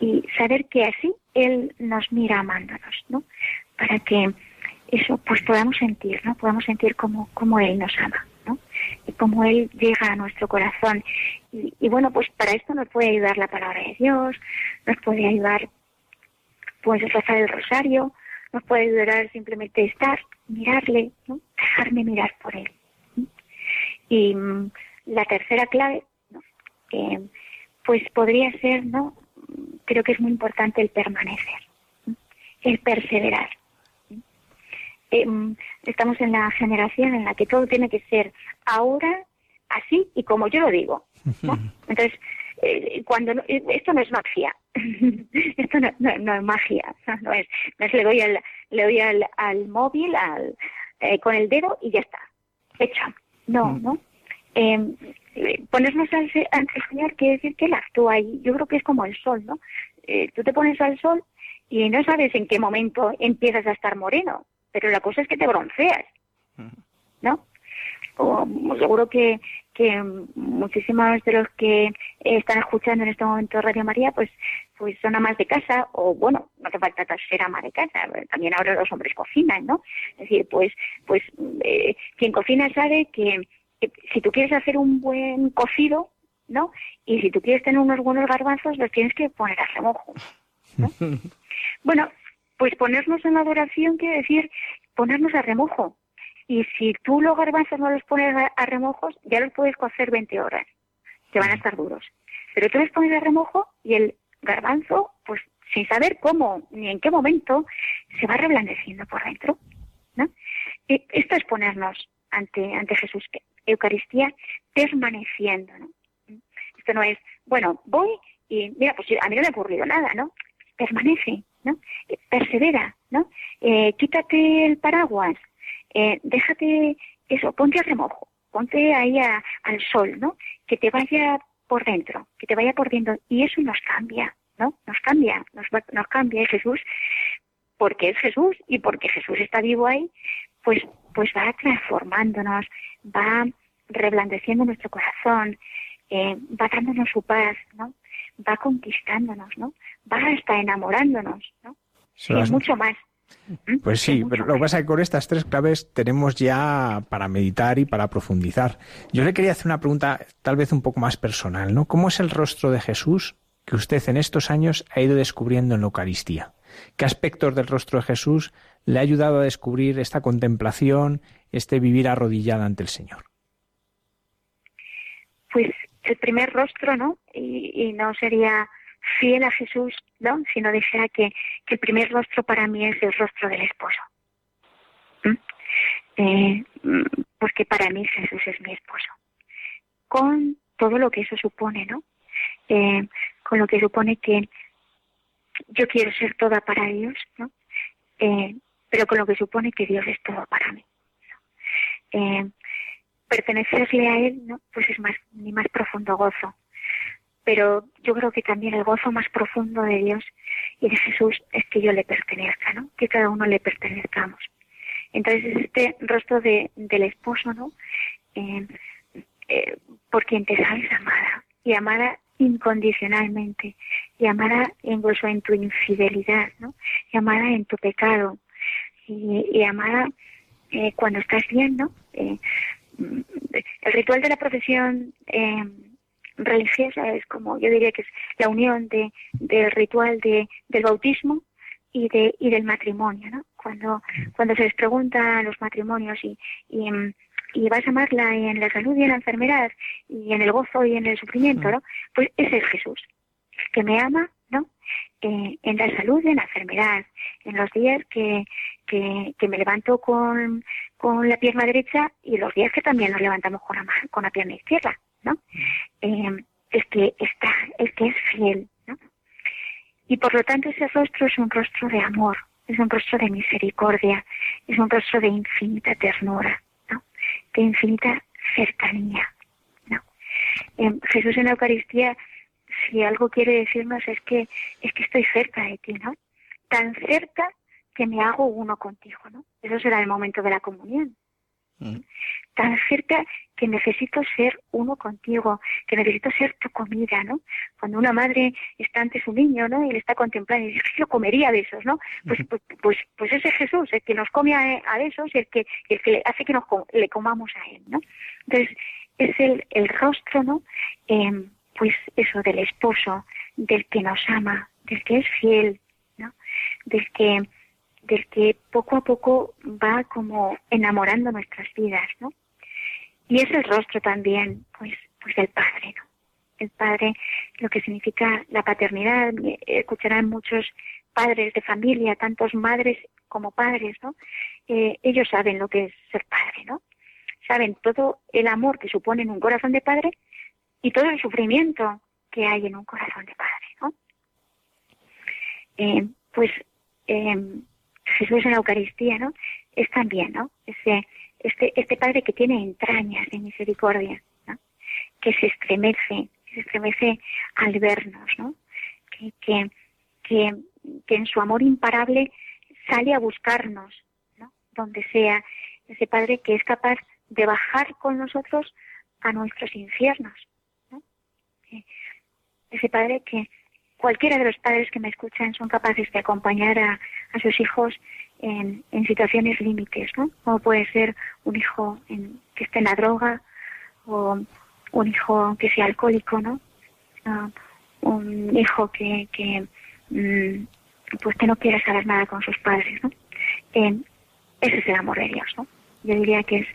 y saber que así Él nos mira amándonos, ¿no? Para que eso pues podamos sentir, ¿no? Podamos sentir cómo, cómo Él nos ama, ¿no? Y cómo Él llega a nuestro corazón. Y, bueno, pues para esto nos puede ayudar la palabra de Dios, nos puede ayudar pues rezar el rosario, nos puede ayudar simplemente estar, mirarle, ¿no? Dejarme mirar por Él. Y mm, la tercera clave, ¿no? pues podría ser, ¿no? Creo que es muy importante el permanecer, el perseverar. Em, estamos en la generación en la que todo tiene que ser ahora, así y como yo lo digo. Entonces, eh, cuando eh, esto no es magia, [LAUGHS] esto no, es magia, no es, no es le doy al, le doy al, al móvil al, eh, con el dedo y ya está, hecho. No. ¿no? Em, ponernos ante el Señor quiere decir que Él actúa y yo creo que es como el sol, ¿no? Eh, tú te pones al sol y no sabes en qué momento empiezas a estar moreno, pero la cosa es que te bronceas, ¿no? O, seguro que, que muchísimos de los que están escuchando en este momento Radio María, pues, pues son amas de casa, o bueno, no te falta ser ama de casa, también ahora los hombres cocinan, ¿no? Es decir, pues, pues eh, quien cocina sabe que si tú quieres hacer un buen cocido, ¿no? Y si tú quieres tener unos buenos garbanzos, los tienes que poner a remojo. ¿no? [LAUGHS] bueno, pues ponernos en adoración quiere decir ponernos a remojo. Y si tú los garbanzos no los pones a, remojos, ya los puedes cocer 20 horas, que van a estar duros. Pero tú los pones a remojo y el garbanzo, pues sin saber cómo ni en qué momento, se va reblandeciendo por dentro. ¿no? Y esto es ponernos ante, ante Jesús. Eucaristía permaneciendo, ¿no? Esto no es, bueno, voy y mira, pues a mí no me ha ocurrido nada, ¿no? Permanece, ¿no? Eh, persevera, ¿no? Eh, quítate el paraguas, eh, déjate eso, ponte a remojo, ponte ahí al sol, ¿no? Que te vaya por dentro, que te vaya por dentro y eso nos cambia, ¿no? Nos cambia, nos, nos cambia Jesús porque es Jesús y porque Jesús está vivo ahí, pues, pues va transformándonos, va reblandeciendo nuestro corazón, eh, va dándonos su paz, ¿no? Va conquistándonos, ¿no? va hasta enamorándonos, ¿no? Sí, mucho más. ¿Mm? Pues sí, pero lo que pasa es que con estas tres claves tenemos ya para meditar y para profundizar. Yo le quería hacer una pregunta tal vez un poco más personal, ¿no? ¿Cómo es el rostro de Jesús que usted en estos años ha ido descubriendo en la Eucaristía? ¿Qué aspectos del rostro de Jesús le ha ayudado a descubrir esta contemplación, este vivir arrodillada ante el Señor? Pues el primer rostro, ¿no? Y, no sería fiel a Jesús, ¿no? Sino dijera que, el primer rostro para mí es el rostro del esposo. ¿Mm? Eh, porque para mí Jesús es mi esposo. Con todo lo que eso supone, ¿no? Eh, con lo que supone que yo quiero ser toda para Dios, ¿no? Eh, pero con lo que supone que Dios es todo para mí. Eh, pertenecerle a Él, ¿no? Pues es más, mi más profundo gozo. Pero yo creo que también el gozo más profundo de Dios y de Jesús es que yo le pertenezca, ¿no? Que cada uno le pertenezcamos. Entonces es este rostro de, del esposo, ¿no? Eh, eh, por quien te sabes amada y amada incondicionalmente amada incluso en tu infidelidad, ¿no? Amada en tu pecado y, y amada eh, cuando estás bien, ¿no? Eh, el ritual de la profesión eh, religiosa es como, yo diría que es la unión de, del ritual de, del bautismo y, de, y del matrimonio, ¿no? Cuando, cuando se les pregunta a los matrimonios y, y, y vas a amarla en la salud y en la enfermedad y en el gozo y en el sufrimiento, ¿no? Pues ese es Jesús, que me ama, ¿no? Eh, en la salud y en la enfermedad, en los días que, que, que me levanto con, con la pierna derecha y los días que también nos levantamos con la, con la pierna izquierda, ¿no? Eh, es que está, es que es fiel, ¿no? Y por lo tanto ese rostro es un rostro de amor, es un rostro de misericordia, es un rostro de infinita ternura. Infinita cercanía, ¿no? Eh, Jesús en la Eucaristía, si algo quiere decirnos es que es que estoy cerca de ti, ¿no? Tan cerca que me hago uno contigo, ¿no? Eso será el momento de la comunión. Mm. Tan cerca que necesito ser uno contigo, que necesito ser tu comida, ¿no? Cuando una madre está ante su niño, ¿no? Y le está contemplando y dice, yo comería de esos, ¿no? Pues, pues, pues, pues, ese Jesús, el que nos come a, esos y el que, el que hace que nos le comamos a él, ¿no? Entonces, es el, el rostro, ¿no? Em, pues eso, del esposo, del que nos ama, del que es fiel, ¿no? Del que del que poco a poco va como enamorando nuestras vidas, ¿no? Y es el rostro también, pues, pues del Padre, ¿no? El Padre, lo que significa la paternidad, escucharán muchos padres de familia, tantos madres como padres, ¿no? Eh, ellos saben lo que es ser padre, ¿no? Saben todo el amor que supone en un corazón de padre y todo el sufrimiento que hay en un corazón de padre, ¿no? Eh, pues eh, Jesús en la Eucaristía, ¿no? Es también, ¿no? Ese, este, este Padre que tiene entrañas de misericordia. Que se estremece, se estremece al vernos, ¿no? Que, que, que, que en su amor imparable sale a buscarnos, ¿no? Donde sea ese Padre que es capaz de bajar con nosotros a nuestros infiernos, ¿no? Ese Padre que, cualquiera de los padres que me escuchan son capaces de acompañar a, sus hijos en, situaciones límites, ¿no? Como puede ser un hijo que esté en la droga o un hijo que sea alcohólico, ¿no? Ah, un hijo que, que mm, pues que no quiera saber nada con sus padres, ¿no? ese es el amor de Dios, ¿no? Yo diría que es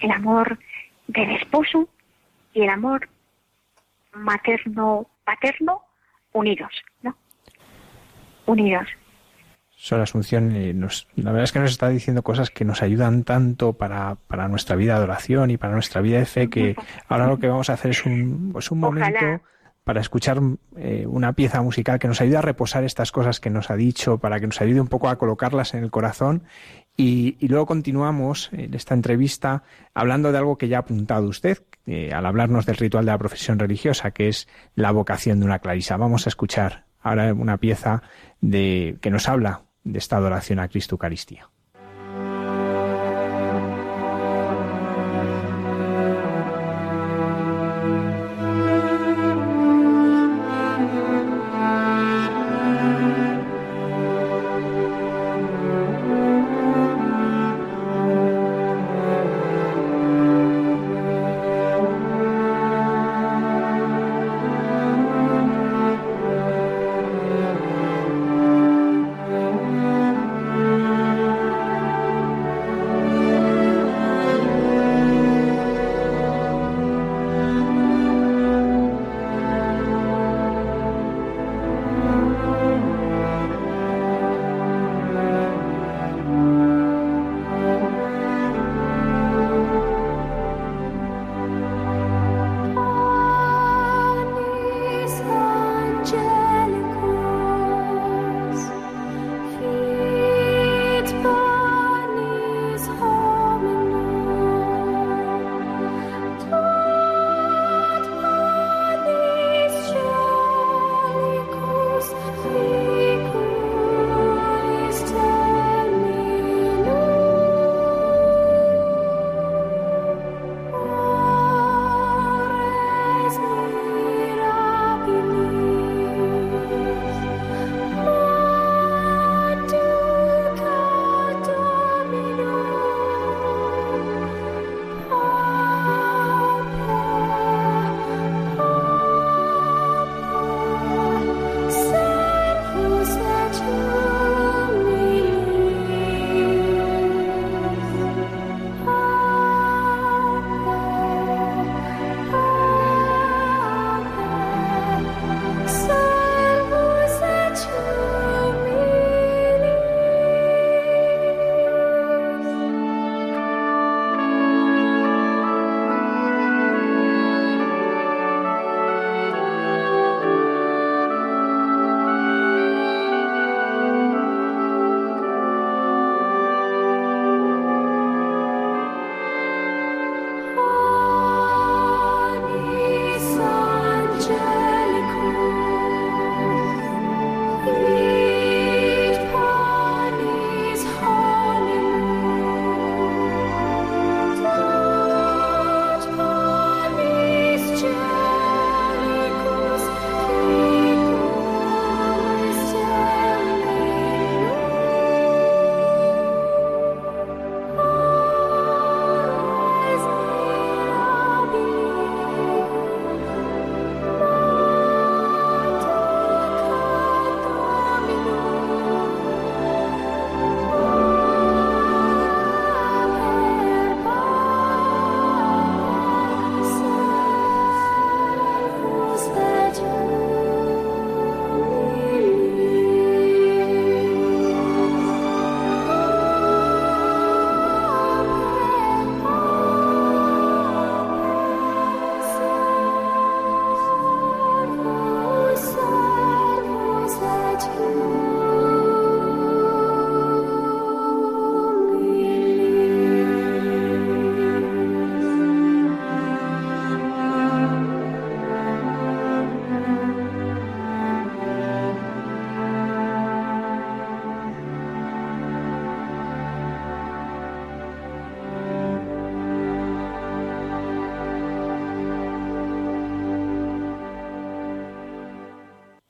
el amor del esposo y el amor materno paterno unidos, ¿no? Unidos. Sor Asunción, eh, la verdad es que nos está diciendo cosas que nos ayudan tanto para, para nuestra vida de oración y para nuestra vida de fe que ahora lo que vamos a hacer es un, pues un momento para escuchar eh, una pieza musical que nos ayude a reposar estas cosas que nos ha dicho, para que nos ayude un poco a colocarlas en el corazón. Y, luego continuamos en esta entrevista hablando de algo que ya ha apuntado usted eh, al hablarnos del ritual de la profesión religiosa, que es la vocación de una clarisa. Vamos a escuchar ahora una pieza de, que nos habla de esta adoración a Cristo Eucaristía.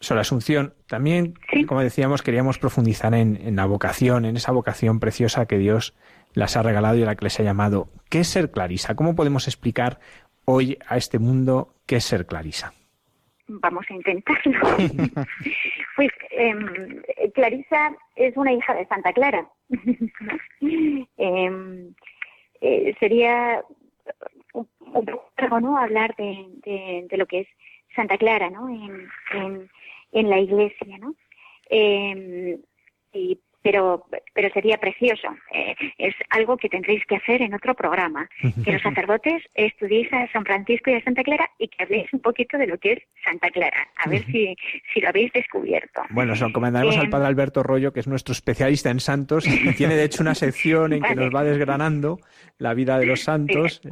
Sor Asunción, también, como decíamos, queríamos profundizar en, la vocación, en esa vocación preciosa que Dios las ha regalado y a la que les ha llamado. ¿Qué es ser clarisa? ¿Cómo podemos explicar hoy a este mundo qué es ser clarisa? Vamos a intentarlo. [LAUGHS] pues em, Clarisa es una hija de Santa Clara. [LAUGHS] Em, eh, sería un, poco ¿no? hablar de, de, lo que es Santa Clara ¿no? en, en, en la iglesia. ¿no? Eh, y pero, pero sería precioso. Eh, es algo que tendréis que hacer en otro programa. Que los [LAUGHS] sacerdotes estudiéis a San Francisco y a Santa Clara y que habléis un poquito de lo que es Santa Clara. A ver si, si lo habéis descubierto. Bueno, os encomendaremos al padre Alberto Rollo, que es nuestro especialista en santos y tiene de hecho una sección en que nos va desgranando la vida de los santos.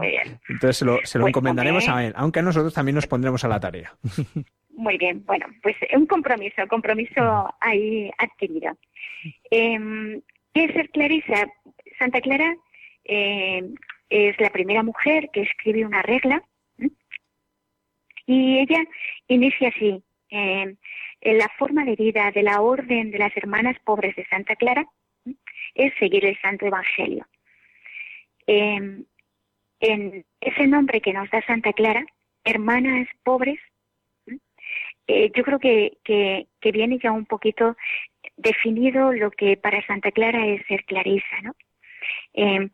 Entonces se lo, se lo pues, encomendaremos a él, aunque a nosotros también nos pondremos a la tarea. [LAUGHS] Muy bien, bueno, pues un compromiso, compromiso ahí adquirido. Eh, ¿Qué es ser Clarisa? Santa Clara eh, es la primera mujer que escribe una regla y ella inicia así. en la forma de vida de la orden de las hermanas pobres de Santa Clara es seguir el Santo Evangelio. en ese nombre que nos da Santa Clara, hermanas pobres, eh, yo creo que, que, viene ya un poquito definido lo que para Santa Clara es ser clarisa, ¿no? Em,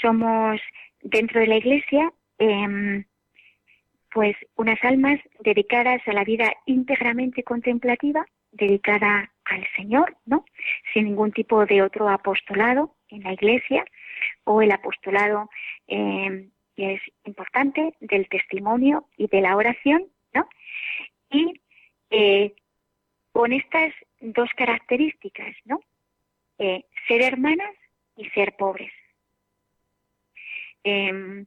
somos dentro de la Iglesia, em, pues unas almas dedicadas a la vida íntegramente contemplativa, dedicada al Señor, ¿no? Sin ningún tipo de otro apostolado en la Iglesia o el apostolado em, que es importante del testimonio y de la oración, ¿no? Y eh, con estas dos características, ¿no? Eh, ser hermanas y ser pobres. Em,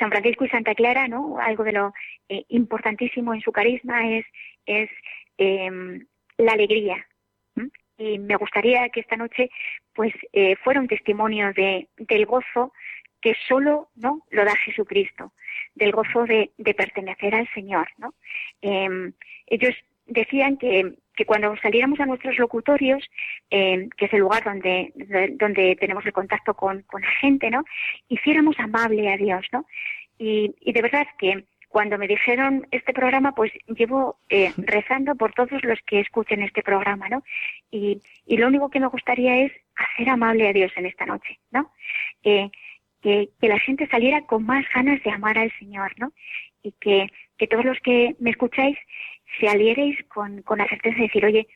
San Francisco y Santa Clara, ¿no? Algo de lo eh, importantísimo en su carisma es, es em, la alegría. Y me gustaría que esta noche, pues, fuera un testimonio de, del gozo que solo, ¿no? Lo da Jesucristo, del gozo de, de pertenecer al Señor, ¿no? Em, ellos decían que, que, cuando saliéramos a nuestros locutorios, eh, que es el lugar donde, donde tenemos el contacto con, con, la gente, ¿no? Hiciéramos amable a Dios, ¿no? Y, y de verdad que cuando me dijeron este programa, pues llevo eh, rezando por todos los que escuchen este programa, ¿no? Y, y, lo único que me gustaría es hacer amable a Dios en esta noche, ¿no? Eh, que, la gente saliera con más ganas de amar al Señor, ¿no? Y que, que todos los que me escucháis se alieréis con, con la certeza de decir, oye,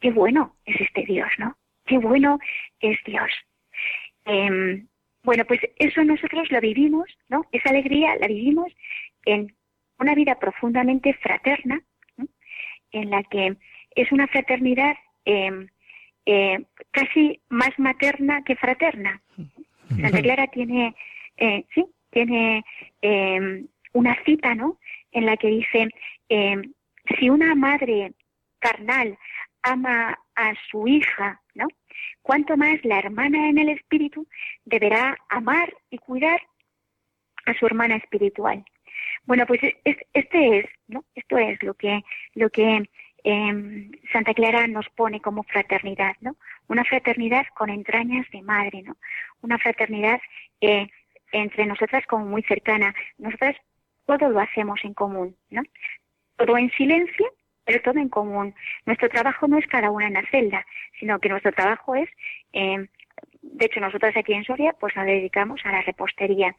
qué bueno es este Dios, ¿no? Qué bueno es Dios. Em, bueno, pues eso nosotros lo vivimos, ¿no? Esa alegría la vivimos en una vida profundamente fraterna, en la que es una fraternidad em, eh, casi más materna que fraterna. Santa Clara tiene, eh, sí, tiene em, una cita, ¿no? En la que dice, si una madre carnal ama a su hija, ¿no? Cuanto más la hermana en el espíritu deberá amar y cuidar a su hermana espiritual. Bueno, pues este es, ¿no? Esto es lo que lo que em, Santa Clara nos pone como fraternidad, ¿no? Una fraternidad con entrañas de madre, ¿no? Una fraternidad eh, entre nosotras como muy cercana. Nosotras todo lo hacemos en común, ¿no? todo en silencio, pero todo en común. Nuestro trabajo no es cada una en la celda, sino que nuestro trabajo es, eh, de hecho nosotros aquí en Soria, pues nos dedicamos a la repostería.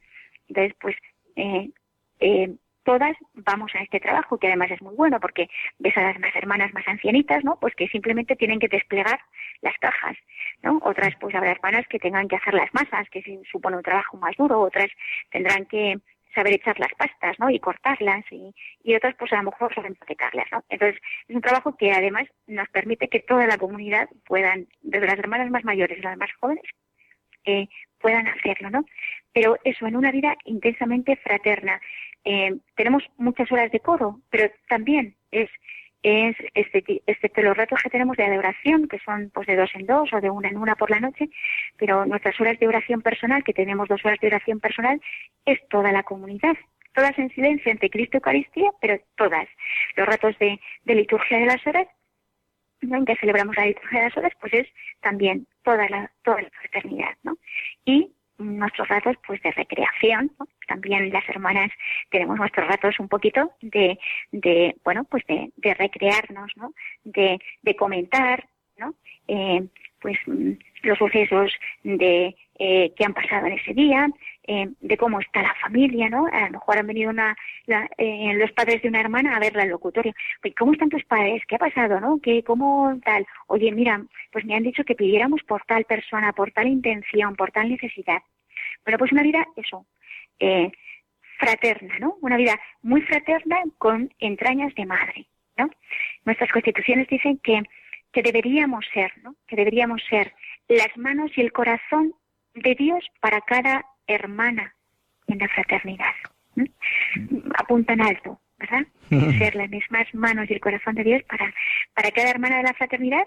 Entonces, pues eh, eh, todas vamos a este trabajo, que además es muy bueno porque ves a las hermanas más ancianitas, ¿no? Pues que simplemente tienen que desplegar las cajas, ¿no? Otras, pues habrá hermanas que tengan que hacer las masas, que supone un trabajo más duro, otras tendrán que saber echar las pastas, ¿no? Y cortarlas y, otras pues a lo mejor saber empaquetarlas, ¿no? Entonces es un trabajo que además nos permite que toda la comunidad puedan, desde las hermanas más mayores y las más jóvenes, eh, puedan hacerlo, ¿no? Pero eso en una vida intensamente fraterna. Eh, tenemos muchas horas de coro, pero también es es este, excepto los ratos que tenemos de adoración, que son pues de dos en dos o de una en una por la noche, pero nuestras horas de oración personal, que tenemos dos horas de oración personal, es toda la comunidad, todas en silencio ante Cristo y Eucaristía, pero todas. Los ratos de, liturgia de las horas en que celebramos la liturgia de las horas, pues es también toda la, toda la fraternidad, ¿no? Y nuestros ratos pues de recreación, también las hermanas tenemos nuestros ratos un poquito de, de bueno, pues de, de recrearnos, ¿no? De, de comentar, ¿no? Eh, pues mm, los sucesos de eh, que han pasado en ese día, eh, de cómo está la familia, ¿no? A lo mejor han venido una, eh, los padres de una hermana a verla al locutorio. ¿Cómo están tus padres? ¿Qué ha pasado, no? ¿Qué, ¿Cómo tal? Oye, mira, pues me han dicho que pidiéramos por tal persona, por tal intención, por tal necesidad. Bueno, pues una vida, eso, fraterna, ¿no? Una vida muy fraterna con entrañas de madre, ¿no? Nuestras constituciones dicen que, que deberíamos ser, ¿no? Que deberíamos ser las manos y el corazón de Dios para cada hermana en la fraternidad. Apuntan alto, ¿verdad? [LAUGHS] Ser las mismas manos y el corazón de Dios para, para cada hermana de la fraternidad,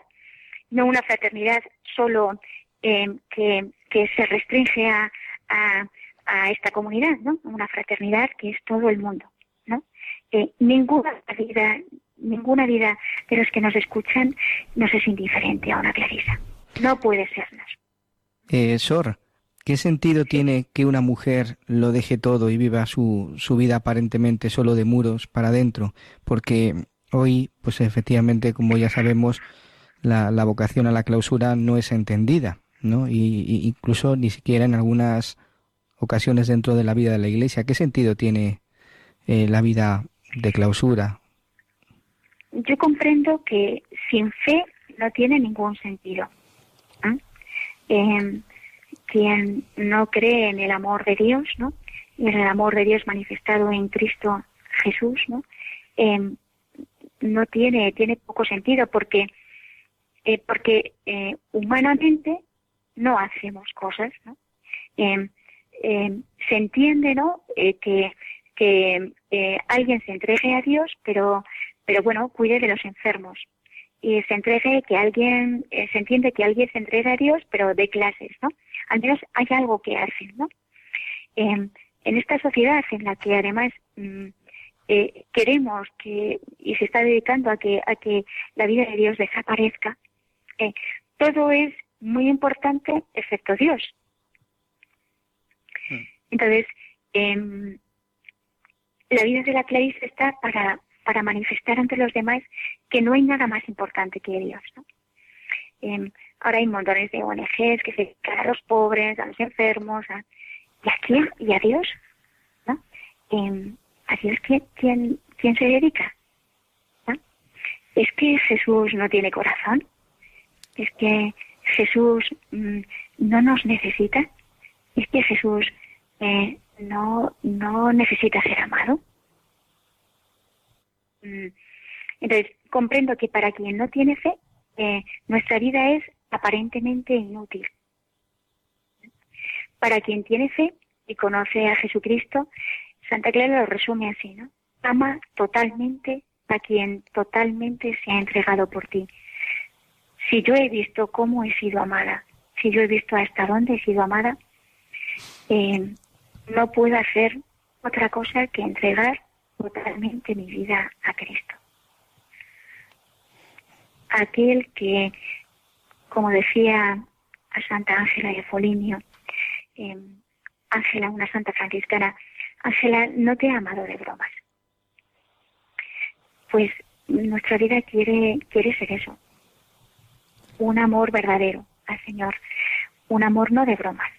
no una fraternidad solo eh, que, que se restringe a, a, a, esta comunidad, ¿no? Una fraternidad que es todo el mundo, ¿no? Eh, ninguna vida, ninguna vida de los que nos escuchan nos es indiferente a una Clarisa. No puede sernos. Eh, Sor, ¿qué sentido tiene que una mujer lo deje todo y viva su, su vida aparentemente solo de muros para adentro? Porque hoy, pues efectivamente, como ya sabemos, la, la vocación a la clausura no es entendida, ¿no? Y, incluso ni siquiera en algunas ocasiones dentro de la vida de la Iglesia. ¿Qué sentido tiene eh, la vida de clausura? Yo comprendo que sin fe no tiene ningún sentido. Eh, quien no cree en el amor de Dios, ¿no? Y en el amor de Dios manifestado en Cristo Jesús, ¿no? Eh, no tiene tiene poco sentido porque eh, porque eh, humanamente no hacemos cosas, ¿no? Eh, se entiende, ¿no? Eh, que que alguien se entregue a Dios, pero pero bueno, cuide de los enfermos, y se entregue que alguien, eh, se entiende que alguien se entrega a Dios, pero de clases, ¿no? Al menos hay algo que hacen, ¿no? Eh, en esta sociedad en la que además mm, eh, queremos que, y se está dedicando a que, a que la vida de Dios desaparezca, eh, todo es muy importante excepto Dios. Entonces, eh, la vida de la Clarice está para para manifestar ante los demás que no hay nada más importante que Dios. ¿no? Eh, ahora hay montones de ONGs que se dedican a los pobres, a los enfermos, ¿y a quién? ¿Y a Dios? ¿no? Eh, ¿A Dios quién, quién, quién se dedica? ¿Es que Jesús no tiene corazón? ¿Es que Jesús mmm, no nos necesita? ¿Es que Jesús eh, no, no necesita ser amado? Entonces, comprendo que para quien no tiene fe, eh, nuestra vida es aparentemente inútil. Para quien tiene fe y conoce a Jesucristo, Santa Clara lo resume así, ¿no? Ama totalmente a quien totalmente se ha entregado por ti. Si yo he visto cómo he sido amada, si yo he visto hasta dónde he sido amada, eh, no puedo hacer otra cosa que entregar totalmente mi vida a Cristo. Aquel que, como decía a Santa Ángela de Foligno, eh, Ángela, una santa franciscana, Ángela, no te ha amado de bromas. Pues nuestra vida quiere, quiere ser eso, un amor verdadero al Señor, un amor no de bromas,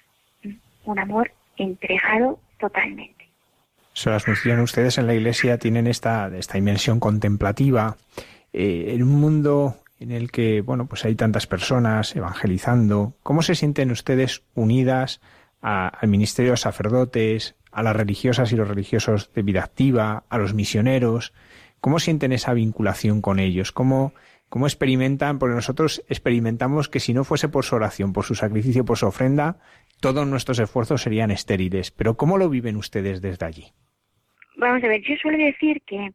un amor entregado totalmente. Sor Asunción, ustedes en la Iglesia tienen esta, esta contemplativa. Eh, en un mundo en el que, bueno, pues hay tantas personas evangelizando, ¿cómo se sienten ustedes unidas al ministerio de sacerdotes, a las religiosas y los religiosos de vida activa, a los misioneros? ¿Cómo sienten esa vinculación con ellos? ¿Cómo, cómo experimentan? Porque nosotros experimentamos que si no fuese por su oración, por su sacrificio, por su ofrenda, todos nuestros esfuerzos serían estériles. Pero ¿cómo lo viven ustedes desde allí? Vamos a ver, yo suelo decir que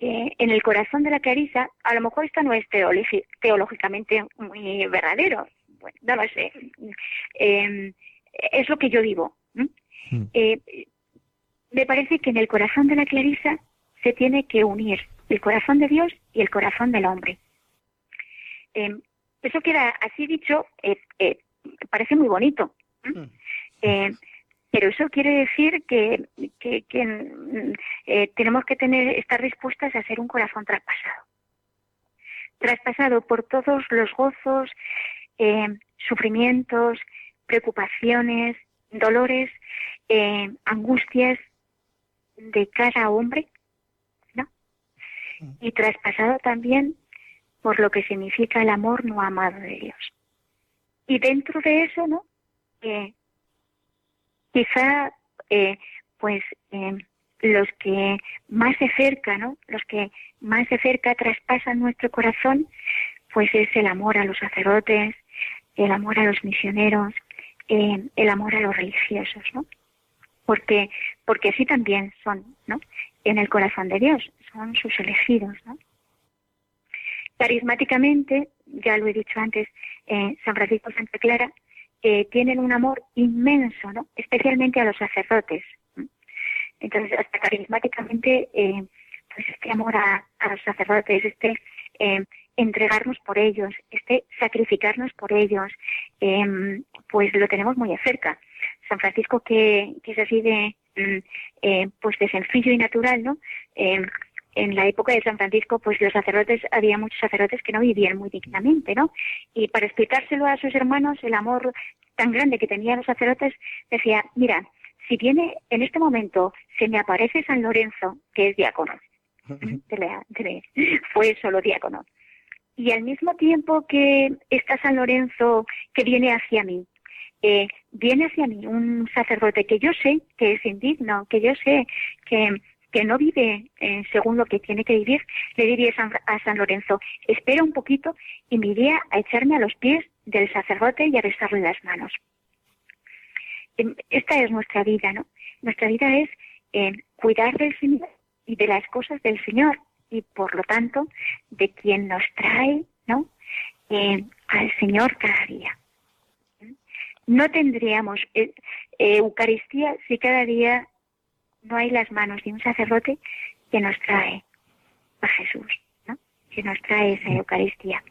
eh, en el corazón de la Clarisa, a lo mejor esto no es teológicamente muy verdadero, bueno, no lo sé, eh, es lo que yo vivo. Mm. Eh, me parece que en el corazón de la Clarisa se tiene que unir el corazón de Dios y el corazón del hombre. Em, eso queda así dicho, eh, eh, parece muy bonito. Mm. pero eso quiere decir que, que, mm, tenemos que tener estar dispuestas a ser un corazón traspasado. Traspasado por todos los gozos, sufrimientos, preocupaciones, dolores, angustias de cada hombre, ¿no? Mm. Y traspasado también por lo que significa el amor no amado de Dios. Y dentro de eso, ¿no? Eh, quizá, eh, pues, eh, los que más de cerca, ¿no? Los que más de cerca traspasan nuestro corazón, pues es el amor a los sacerdotes, el amor a los misioneros, el amor a los religiosos, ¿no? porque porque así también son, ¿no? En el corazón de Dios, son sus elegidos, ¿no? Carismáticamente, ya lo he dicho antes, San Francisco Santa Clara eh, tienen un amor inmenso, ¿no? Especialmente a los sacerdotes. Entonces, hasta carismáticamente, eh, pues este amor a, los sacerdotes, este eh, entregarnos por ellos, este sacrificarnos por ellos, pues lo tenemos muy cerca. San Francisco que, que es así de mm, pues de sencillo y natural, ¿no? En la época de San Francisco, pues los sacerdotes, había muchos sacerdotes que no vivían muy dignamente, ¿no? Y para explicárselo a sus hermanos, el amor tan grande que tenían los sacerdotes, decía, mira, si viene en este momento, se me aparece San Lorenzo, que es diácono, fue solo diácono, y al mismo tiempo que está San Lorenzo que viene hacia mí, eh, viene hacia mí un sacerdote que yo sé que es indigno, que yo sé que, que no vive eh, según lo que tiene que vivir, le diría a San, Lorenzo, espera un poquito y me iría a echarme a los pies del sacerdote y a besarle las manos. Em, esta es nuestra vida, ¿no? Nuestra vida es eh, cuidar del Señor y de las cosas del Señor y por lo tanto de quien nos trae ¿no? Eh, al Señor cada día. No tendríamos eh, Eucaristía si cada día no hay las manos de un sacerdote que nos trae a Jesús, ¿no? que nos trae esa Eucaristía.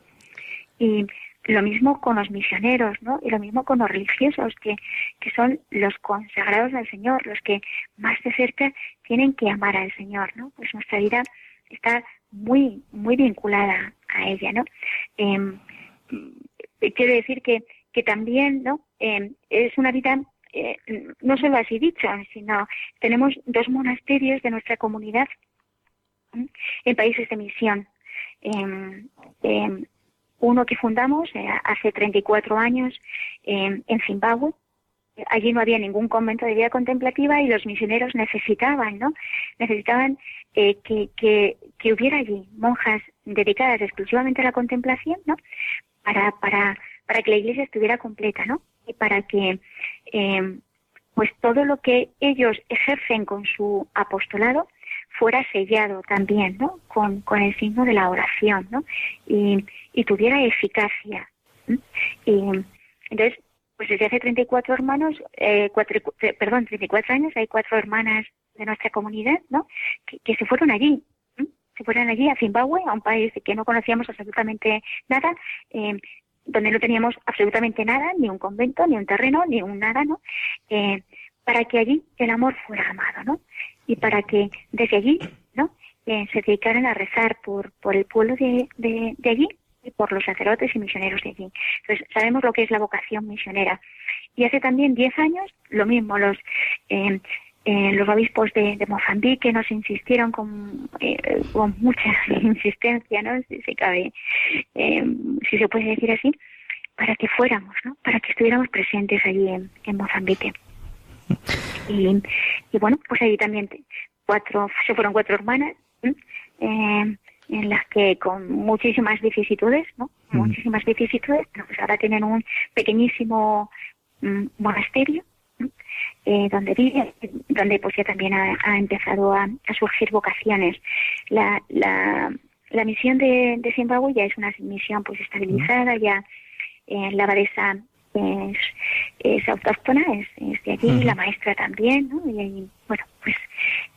Y lo mismo con los misioneros, ¿no? Y lo mismo con los religiosos, que, que son los consagrados al Señor, los que más de cerca tienen que amar al Señor, ¿no? Pues nuestra vida está muy, muy vinculada a ella, ¿no? Eh, quiero decir que, que también, ¿no? Em, es una vida eh, no solo así dicha, sino tenemos dos monasterios de nuestra comunidad en países de misión. Em, uno que fundamos eh, hace 34 años en Zimbabue, allí no había ningún convento de vida contemplativa y los misioneros necesitaban, ¿no? Necesitaban eh, que, hubiera allí monjas dedicadas exclusivamente a la contemplación, ¿no? Para, para, para que la iglesia estuviera completa, ¿no? Y para que, eh, pues todo lo que ellos ejercen con su apostolado fuera sellado también, ¿no? Con, con el signo de la oración, ¿no? Y, y tuviera eficacia. Y entonces, pues desde hace 34 hermanos, eh, cuatro, perdón, 34 años, hay cuatro hermanas de nuestra comunidad, ¿no? Que, se fueron allí, se fueron allí a Zimbabue, a un país que no conocíamos absolutamente nada, eh, donde no teníamos absolutamente nada, ni un convento, ni un terreno, ni un nada, ¿no? Eh, para que allí el amor fuera amado, ¿no? Y para que desde allí, ¿no? Eh, se dedicaran a rezar por, por el pueblo de, de, de allí por los sacerdotes y misioneros de allí. Entonces, sabemos lo que es la vocación misionera. Y hace también diez años, lo mismo, los, eh, eh, los obispos de, Mozambique nos insistieron con, eh, con mucha [LAUGHS] insistencia, ¿no? Si se cabe, si se puede decir así, para que fuéramos, ¿no? Para que estuviéramos presentes allí en, Mozambique. Y, y, bueno, pues ahí también cuatro, se fueron cuatro hermanas, eh, en las que con muchísimas vicisitudes, ¿no? Muchísimas vicisitudes, pues ahora tienen un pequeñísimo mm, monasterio eh, donde vive, donde pues ya también ha, empezado a, surgir vocaciones. La, la, la misión de, de, Zimbabue ya es una misión pues estabilizada, ya eh, la abadesa es, es autóctona, es, es de allí, la maestra también, ¿no? Y, bueno, pues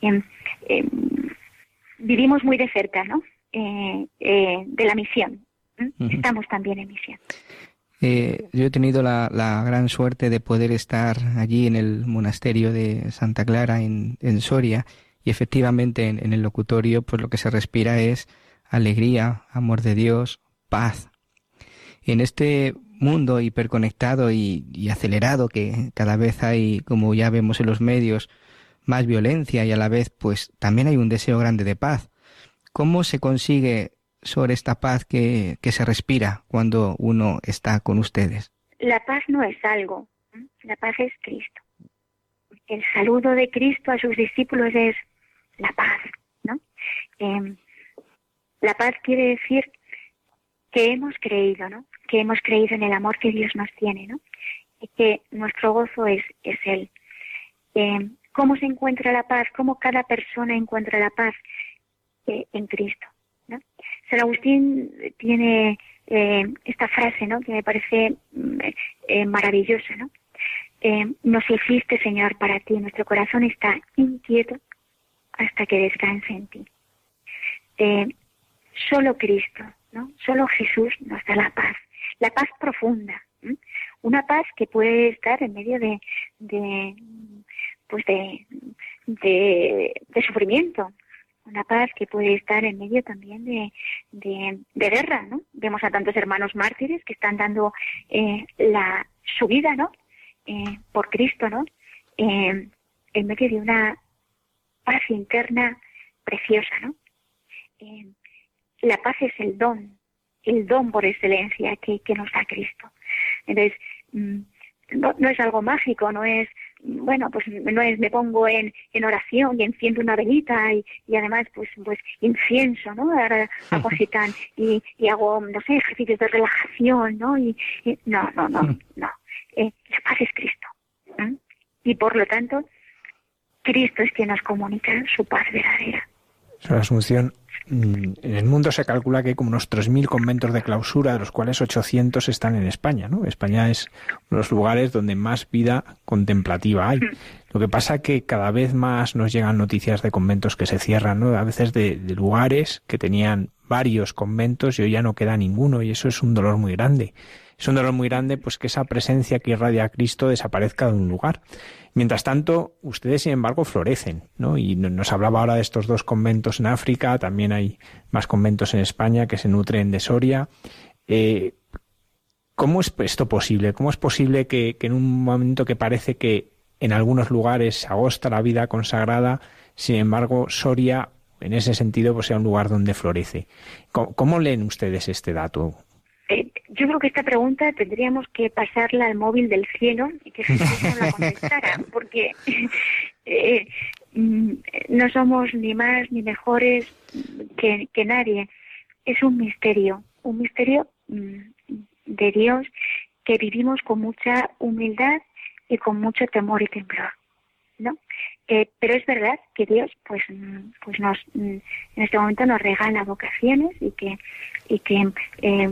em, em, vivimos muy de cerca, ¿no? Eh, eh, de la misión Estamos también en misión. Eh, yo he tenido la, gran suerte de poder estar allí en el monasterio de Santa Clara en, Soria y efectivamente en, el locutorio pues lo que se respira es alegría, amor de Dios, paz. En este mundo hiperconectado y, y acelerado que cada vez hay, como ya vemos en los medios, más violencia y a la vez pues también hay un deseo grande de paz. ¿Cómo se consigue sobre esta paz que, se respira cuando uno está con ustedes? La paz no es algo, la paz es Cristo. El saludo de Cristo a sus discípulos es la paz, ¿no? Em, la paz quiere decir que hemos creído, ¿no? Que hemos creído en el amor que Dios nos tiene, ¿no? Y que nuestro gozo es, es Él. Em, ¿Cómo se encuentra la paz? ¿Cómo cada persona encuentra la paz? Eh, en Cristo. San Agustín tiene eh, esta frase, ¿no? Que me parece mm, eh, maravillosa, ¿no? Eh, nos hiciste, Señor, para ti. Nuestro corazón está inquieto hasta que descanse en ti. solo Cristo, ¿no? Solo Jesús nos da la paz, la paz profunda, una paz que puede estar en medio de, pues de sufrimiento, una paz que puede estar en medio también de, de, guerra, ¿no? Vemos a tantos hermanos mártires que están dando eh, la, su vida, ¿no? Eh, por Cristo, ¿no? Eh, en medio de una paz interna preciosa, ¿no? la paz es el don, el don por excelencia que, que nos da Cristo. Entonces, mm, no, no es algo mágico, no es bueno, pues no es, me pongo en, en oración y enciendo una velita y, y además pues pues incienso, ¿no? [LAUGHS] Así tan, y, y hago, no sé, ejercicios de relajación, ¿no? Y, no, no, no, mm. no. Eh, la paz es Cristo. Y por lo tanto, Cristo es quien nos comunica su paz verdadera. La Asunción, mm, en el mundo se calcula que hay como unos 3.000 conventos de clausura, de los cuales 800 están en España. ¿no? España es uno de los lugares donde más vida contemplativa hay. Lo que pasa que cada vez más nos llegan noticias de conventos que se cierran, ¿no? a veces de, de lugares que tenían varios conventos y hoy ya no queda ninguno y eso es un dolor muy grande. Es un dolor muy grande pues que esa presencia que irradia a Cristo desaparezca de un lugar. Mientras tanto, ustedes, sin embargo, florecen, ¿no? Y nos hablaba ahora de estos dos conventos en África, también hay más conventos en España que se nutren de Soria. Eh, ¿Cómo es esto posible? ¿Cómo es posible que, en un momento que parece que en algunos lugares se agosta la vida consagrada, sin embargo, Soria, en ese sentido, pues sea un lugar donde florece? cómo leen ustedes este dato? Yo creo que esta pregunta tendríamos que pasarla al móvil del cielo y que Jesús la contestara, [LAUGHS] porque [LAUGHS] eh, mm, no somos ni más ni mejores que, que, nadie. Es un misterio, un misterio mm, de Dios que vivimos con mucha humildad y con mucho temor y temblor. Eh, pero es verdad que Dios, pues, mm, pues nos, mm, en este momento nos regala vocaciones y que, y que eh,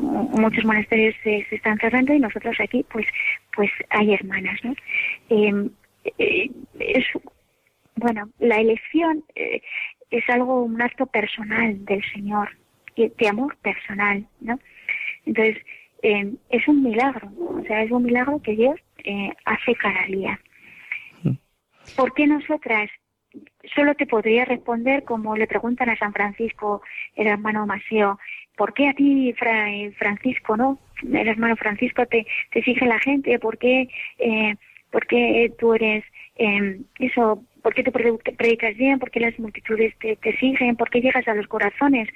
muchos monasterios se, están cerrando y nosotros aquí, pues, pues hay hermanas, ¿no? Em, eh, bueno, la elección es algo, un acto personal del Señor, de amor personal, ¿no? Entonces, em, es un milagro, o sea, es un milagro que Dios hace cada día. ¿Por qué nosotras? Solo te podría responder como le preguntan a San Francisco, el hermano Maseo, ¿por qué a ti, Francisco, no? El hermano Francisco te, te sigue la gente, ¿por qué, eh, ¿por qué tú eres eh, eso? ¿Por qué te predicas bien? ¿Por qué las multitudes te, te siguen? ¿Por qué llegas a los corazones?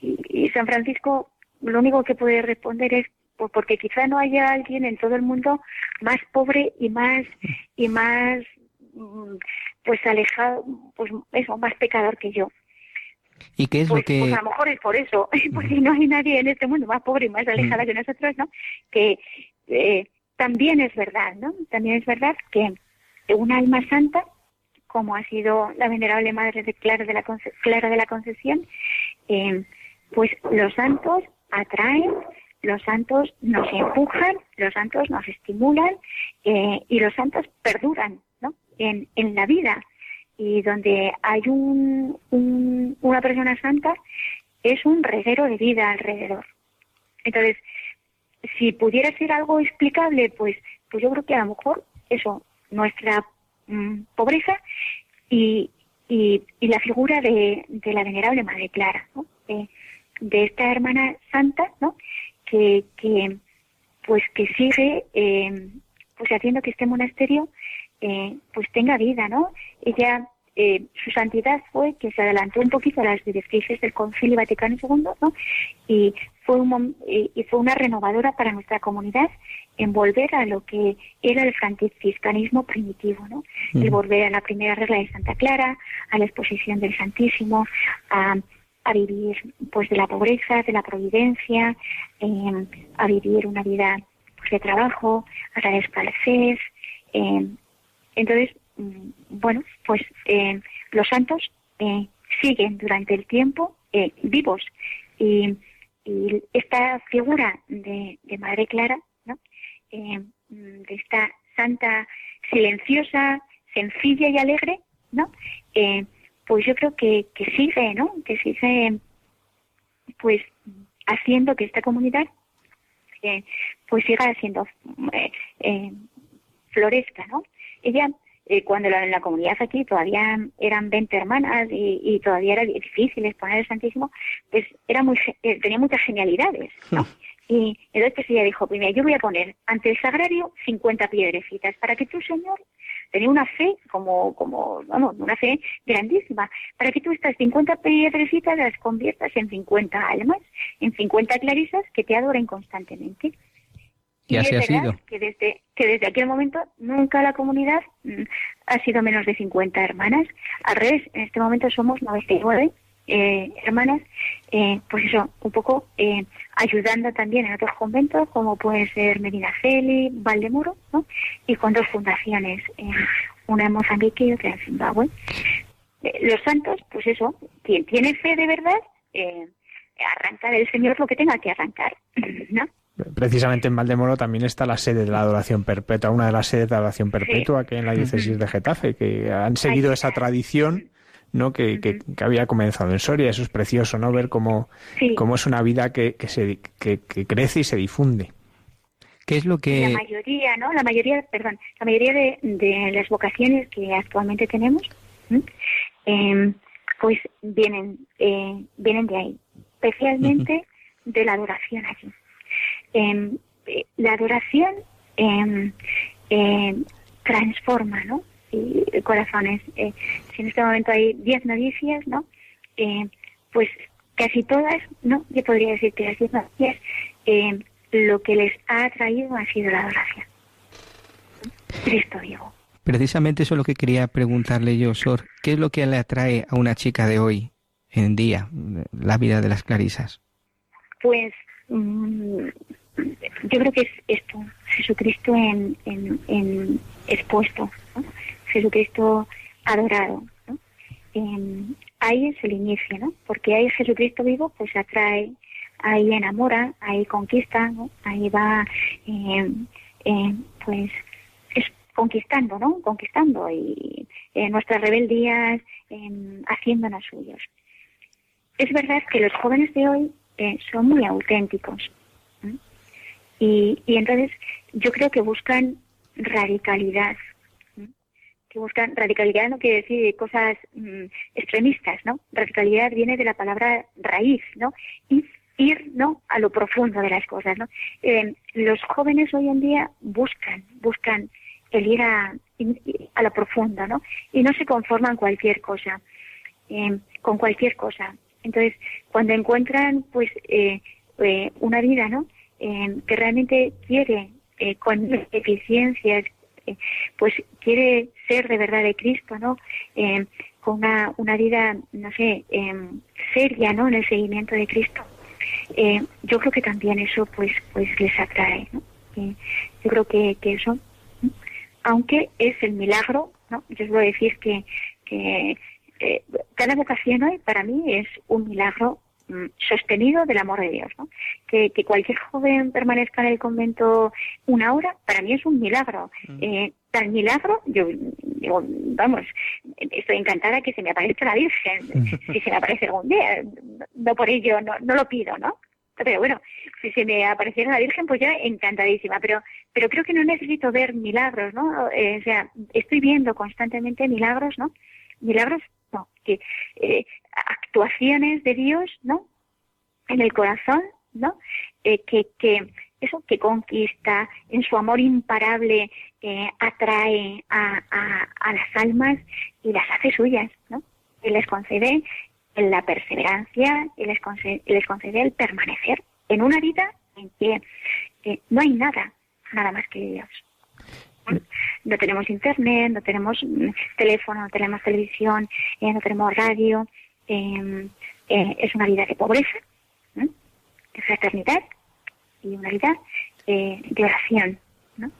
Y, y San Francisco lo único que puede responder es pues porque quizá no haya alguien en todo el mundo más pobre y más y más pues alejado, pues eso, más pecador que yo. ¿Y qué es pues, lo que...? Pues a lo mejor es por eso, [LAUGHS] pues si no hay nadie en este mundo más pobre y más alejada que nosotros, ¿no? Que eh, también es verdad, ¿no? También es verdad que un alma santa, como ha sido la venerable Madre de Clara de la, Clara de la Concesión, eh, pues los santos atraen, los santos nos empujan, los santos nos estimulan eh, y los santos perduran, en, en la vida y donde hay un, una persona santa es un reguero de vida alrededor. Entonces, si pudiera ser algo explicable, pues, pues yo creo que a lo mejor eso, nuestra mm, pobreza y, y, la figura de, de, la venerable Madre Clara, ¿no? de esta hermana santa, ¿no? Que, que pues que sigue eh, pues haciendo que este monasterio eh, pues tenga vida, ¿no? Ella eh, su santidad fue que se adelantó un poquito a las directrices del Concilio Vaticano II, ¿no? Y fue, un, y fue una renovadora para nuestra comunidad en volver a lo que era el franciscanismo primitivo, ¿no? El volver a la primera regla de Santa Clara, a la exposición del Santísimo, a, a vivir pues de la pobreza, de la providencia, eh, a vivir una vida pues, de trabajo, a la escasez. Eh, entonces, mm, bueno, pues eh, los santos eh, siguen durante el tiempo eh, vivos y, esta figura de, Madre Clara, ¿no? De esta santa silenciosa, sencilla y alegre, ¿no? Pues yo creo que, que sigue, ¿no? Que sigue, pues, haciendo que esta comunidad, pues, siga eh, florezca, ¿no? Ella, eh, cuando la, en la comunidad aquí todavía eran 20 hermanas y, y, todavía era difícil exponer el Santísimo, pues era muy, eh, tenía muchas genialidades, ¿no? Y entonces pues ella dijo, pues mira, yo voy a poner ante el sagrario 50 piedrecitas para que tú, Señor, tenía una fe como, como, vamos, una fe grandísima, para que tú estas 50 piedrecitas las conviertas en 50 almas, en 50 clarisas que te adoren constantemente. Y, y así ha sido. Que desde, que desde aquel momento nunca la comunidad mm, ha sido menos de 50 hermanas. Al revés, en este momento somos 99 eh, hermanas, eh, pues eso, un poco eh, ayudando también en otros conventos, como puede ser Medina Celi, Valdemoro, ¿no? y con dos fundaciones, eh, una en Mozambique y otra en Zimbabue. Eh, los santos, pues eso, quien tiene fe de verdad, eh, arranca del Señor lo que tenga que arrancar, ¿no? Precisamente en Valdemoro también está la sede de la adoración perpetua, una de las sedes de la adoración perpetua sí. que en la diócesis de Getafe, que han seguido esa tradición ¿no? Que, que, que, había comenzado en Soria. Eso es precioso, ¿no? Ver cómo, sí. cómo es una vida que, que, se, que, que crece y se difunde. ¿Qué es lo que...? La mayoría, ¿no? La mayoría, perdón, la mayoría de, de las vocaciones que actualmente tenemos, eh, pues vienen, eh, vienen de ahí, especialmente uh -huh. de la adoración aquí. Eh, la adoración transforma, ¿no? y corazones. Eh, si en este momento hay 10 novicias, ¿no? Eh, pues casi todas, ¿no? Yo podría decir que las 10 novicias, lo que les ha atraído ha sido la adoración. Cristo vivo. Precisamente eso es lo que quería preguntarle yo, Sor. ¿Qué es lo que le atrae a una chica de hoy en día, la vida de las clarisas? Pues mmm, yo creo que es esto, Jesucristo en, en, expuesto. Jesucristo adorado. Eh, ahí es el inicio, ¿no? Porque ahí Jesucristo vivo pues atrae, ahí enamora, ahí conquista, ahí va eh, eh, pues es conquistando, ¿no? Conquistando y eh, nuestras rebeldías haciéndonos suyos. Es verdad que los jóvenes de hoy eh, son muy auténticos. Y, y entonces yo creo que buscan radicalidad, que buscan radicalidad no quiere decir cosas mmm, extremistas, ¿no? Radicalidad viene de la palabra raíz, ¿no? Y ir, ¿no? A lo profundo de las cosas, ¿no? Eh, los jóvenes hoy en día buscan, buscan el ir a, a lo profundo, ¿no? Y no se conforman cualquier cosa, eh, con cualquier cosa. Entonces, cuando encuentran, pues, eh, eh una vida, ¿no? que realmente quiere, con eficiencias, pues quiere ser de verdad de Cristo, ¿no? Eh, con una, una vida, no sé, eh, seria, ¿no? En el seguimiento de Cristo. Eh, yo creo que también eso, pues, pues les atrae, ¿no? yo creo que, que eso, aunque es el milagro, ¿no? Yo os voy a que, que eh, cada vocación hoy para mí es un milagro mm, sostenido del amor de Dios, ¿no? Que, que, cualquier joven permanezca en el convento una hora, para mí es un milagro. Mm. Eh, tal milagro, yo digo, vamos, estoy encantada que se me aparezca la Virgen, [LAUGHS] si se me aparece algún día, no por ello, no, no lo pido, ¿no? Pero bueno, si se me apareciera la Virgen, pues ya encantadísima. Pero, pero creo que no necesito ver milagros, ¿no? Eh, o sea, estoy viendo constantemente milagros, ¿no? Milagros, que eh, actuaciones de Dios, ¿no? En el corazón, ¿no? Eh, que, que eso que conquista, en su amor imparable eh, atrae a, a, las almas y las hace suyas, ¿no? Y les concede la perseverancia y les concede, les concede el permanecer en una vida en que no hay nada, nada más que Dios. ¿No? tenemos internet, no tenemos mm, teléfono, no tenemos televisión, eh, no tenemos radio. Em, eh, es una vida de pobreza, de fraternidad, y una vida eh, de oración, ¿no?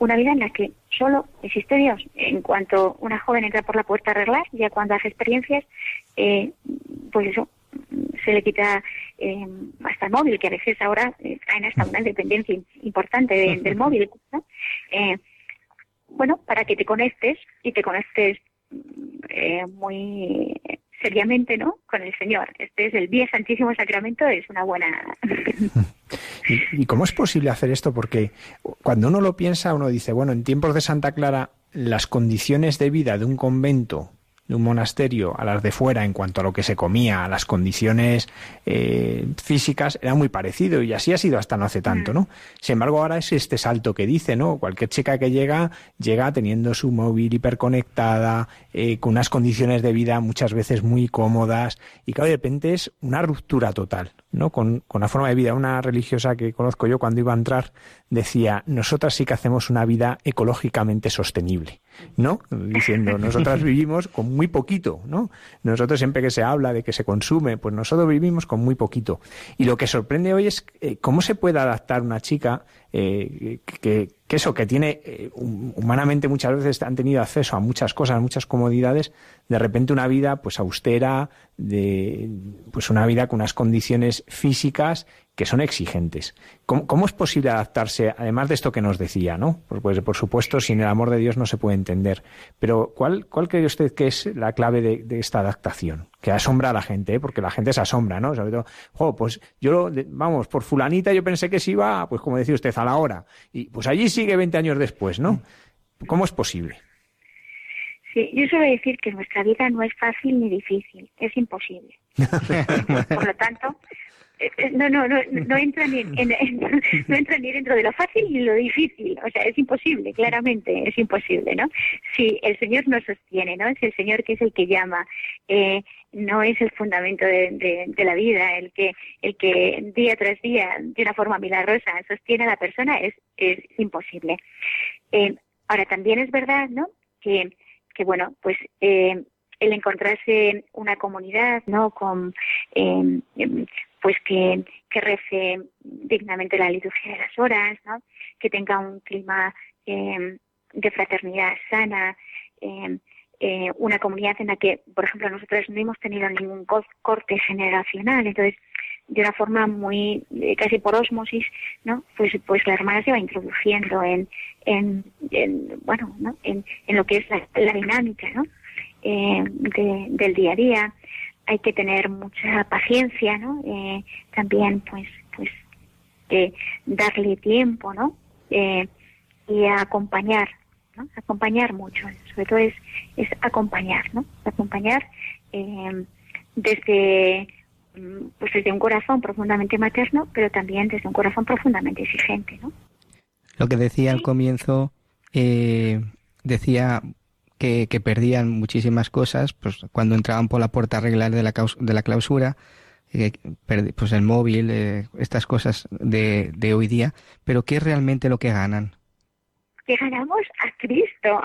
Una vida en la que solo existe Dios. En cuanto una joven entra por la puerta a arreglar, ya cuando hace experiencias, pues eso, se le quita hasta el móvil, que a veces ahora traen hasta una dependencia importante del [LAUGHS] móvil. ¿no? bueno, para que te conectes y te conectes muy seriamente, ¿no? Con el Señor. Este es el Día Santísimo Sacramento, es una buena. [LAUGHS] ¿Y, ¿Y cómo es posible hacer esto? Porque cuando uno lo piensa, uno dice, bueno, en tiempos de Santa Clara, las condiciones de vida de un convento de un monasterio a las de fuera en cuanto a lo que se comía, a las condiciones eh, físicas, era muy parecido y así ha sido hasta no hace tanto, ¿no? Sin embargo, ahora es este salto que dice, ¿no? Cualquier chica que llega, llega teniendo su móvil hiperconectada, eh, con unas condiciones de vida muchas veces muy cómodas y que de repente es una ruptura total, Con, con la forma de vida. Una religiosa que conozco yo cuando iba a entrar decía, nosotras sí que hacemos una vida ecológicamente sostenible, ¿no? Diciendo, nosotras vivimos con muy poquito, ¿no? Nosotros siempre que se habla de que se consume, pues nosotros vivimos con muy poquito. Y lo que sorprende hoy es eh, cómo se puede adaptar una chica eh, que, que, eso, que tiene, eh, humanamente muchas veces han tenido acceso a muchas cosas, muchas comodidades, de repente una vida pues austera, de, pues una vida con unas condiciones físicas que son exigentes. ¿Cómo, es posible adaptarse, además de esto que nos decía, ¿no? Pues, por supuesto, sin el amor de Dios no se puede entender. Pero ¿cuál, cuál cree usted que es la clave de, esta adaptación? Que asombra a la gente, ¿eh? porque la gente se asombra, ¿no? Sobre todo, pues yo, vamos, por fulanita yo pensé que se iba, pues como decía usted, a la hora. Y pues allí sigue 20 años después, ¿no? ¿Cómo es posible? Sí, yo suelo decir que nuestra vida no es fácil ni difícil, es imposible. [LAUGHS] Por lo tanto, no, no, no, no entra ni en, no entra ni dentro de lo fácil ni lo difícil, o sea, es imposible, claramente, es imposible, ¿no? Si el Señor nos sostiene, ¿no? Es el Señor que es el que llama, eh, no es el fundamento de, de, la vida, el que, el que día tras día, de una forma milagrosa, sostiene a la persona, es, es imposible. Eh, ahora, también es verdad, ¿no? Que, que bueno, pues eh, el encontrarse una comunidad, ¿no? Con eh, pues que, que rece dignamente la liturgia de las horas, ¿no? que tenga un clima eh, de fraternidad sana, eh, eh, una comunidad en la que, por ejemplo, nosotros no hemos tenido ningún corte generacional, entonces de una forma muy casi por osmosis, ¿no? Pues pues la hermana se va introduciendo en, en, bueno, ¿no? En, en, lo que es la, dinámica, ¿no? del día a día hay que tener mucha paciencia, ¿no? Eh, también, pues, pues, eh, darle tiempo, ¿no? Eh, y acompañar, ¿no? Acompañar mucho, sobre todo es, es acompañar, ¿no? Acompañar desde, mm, pues desde un corazón profundamente materno, pero también desde un corazón profundamente exigente, ¿no? Lo que decía al comienzo, decía que, perdían muchísimas cosas pues cuando entraban por la puerta regular de la, de la clausura, eh, pues el móvil, eh, estas cosas de, de hoy día, pero ¿qué es realmente lo que ganan? que ganamos a Cristo.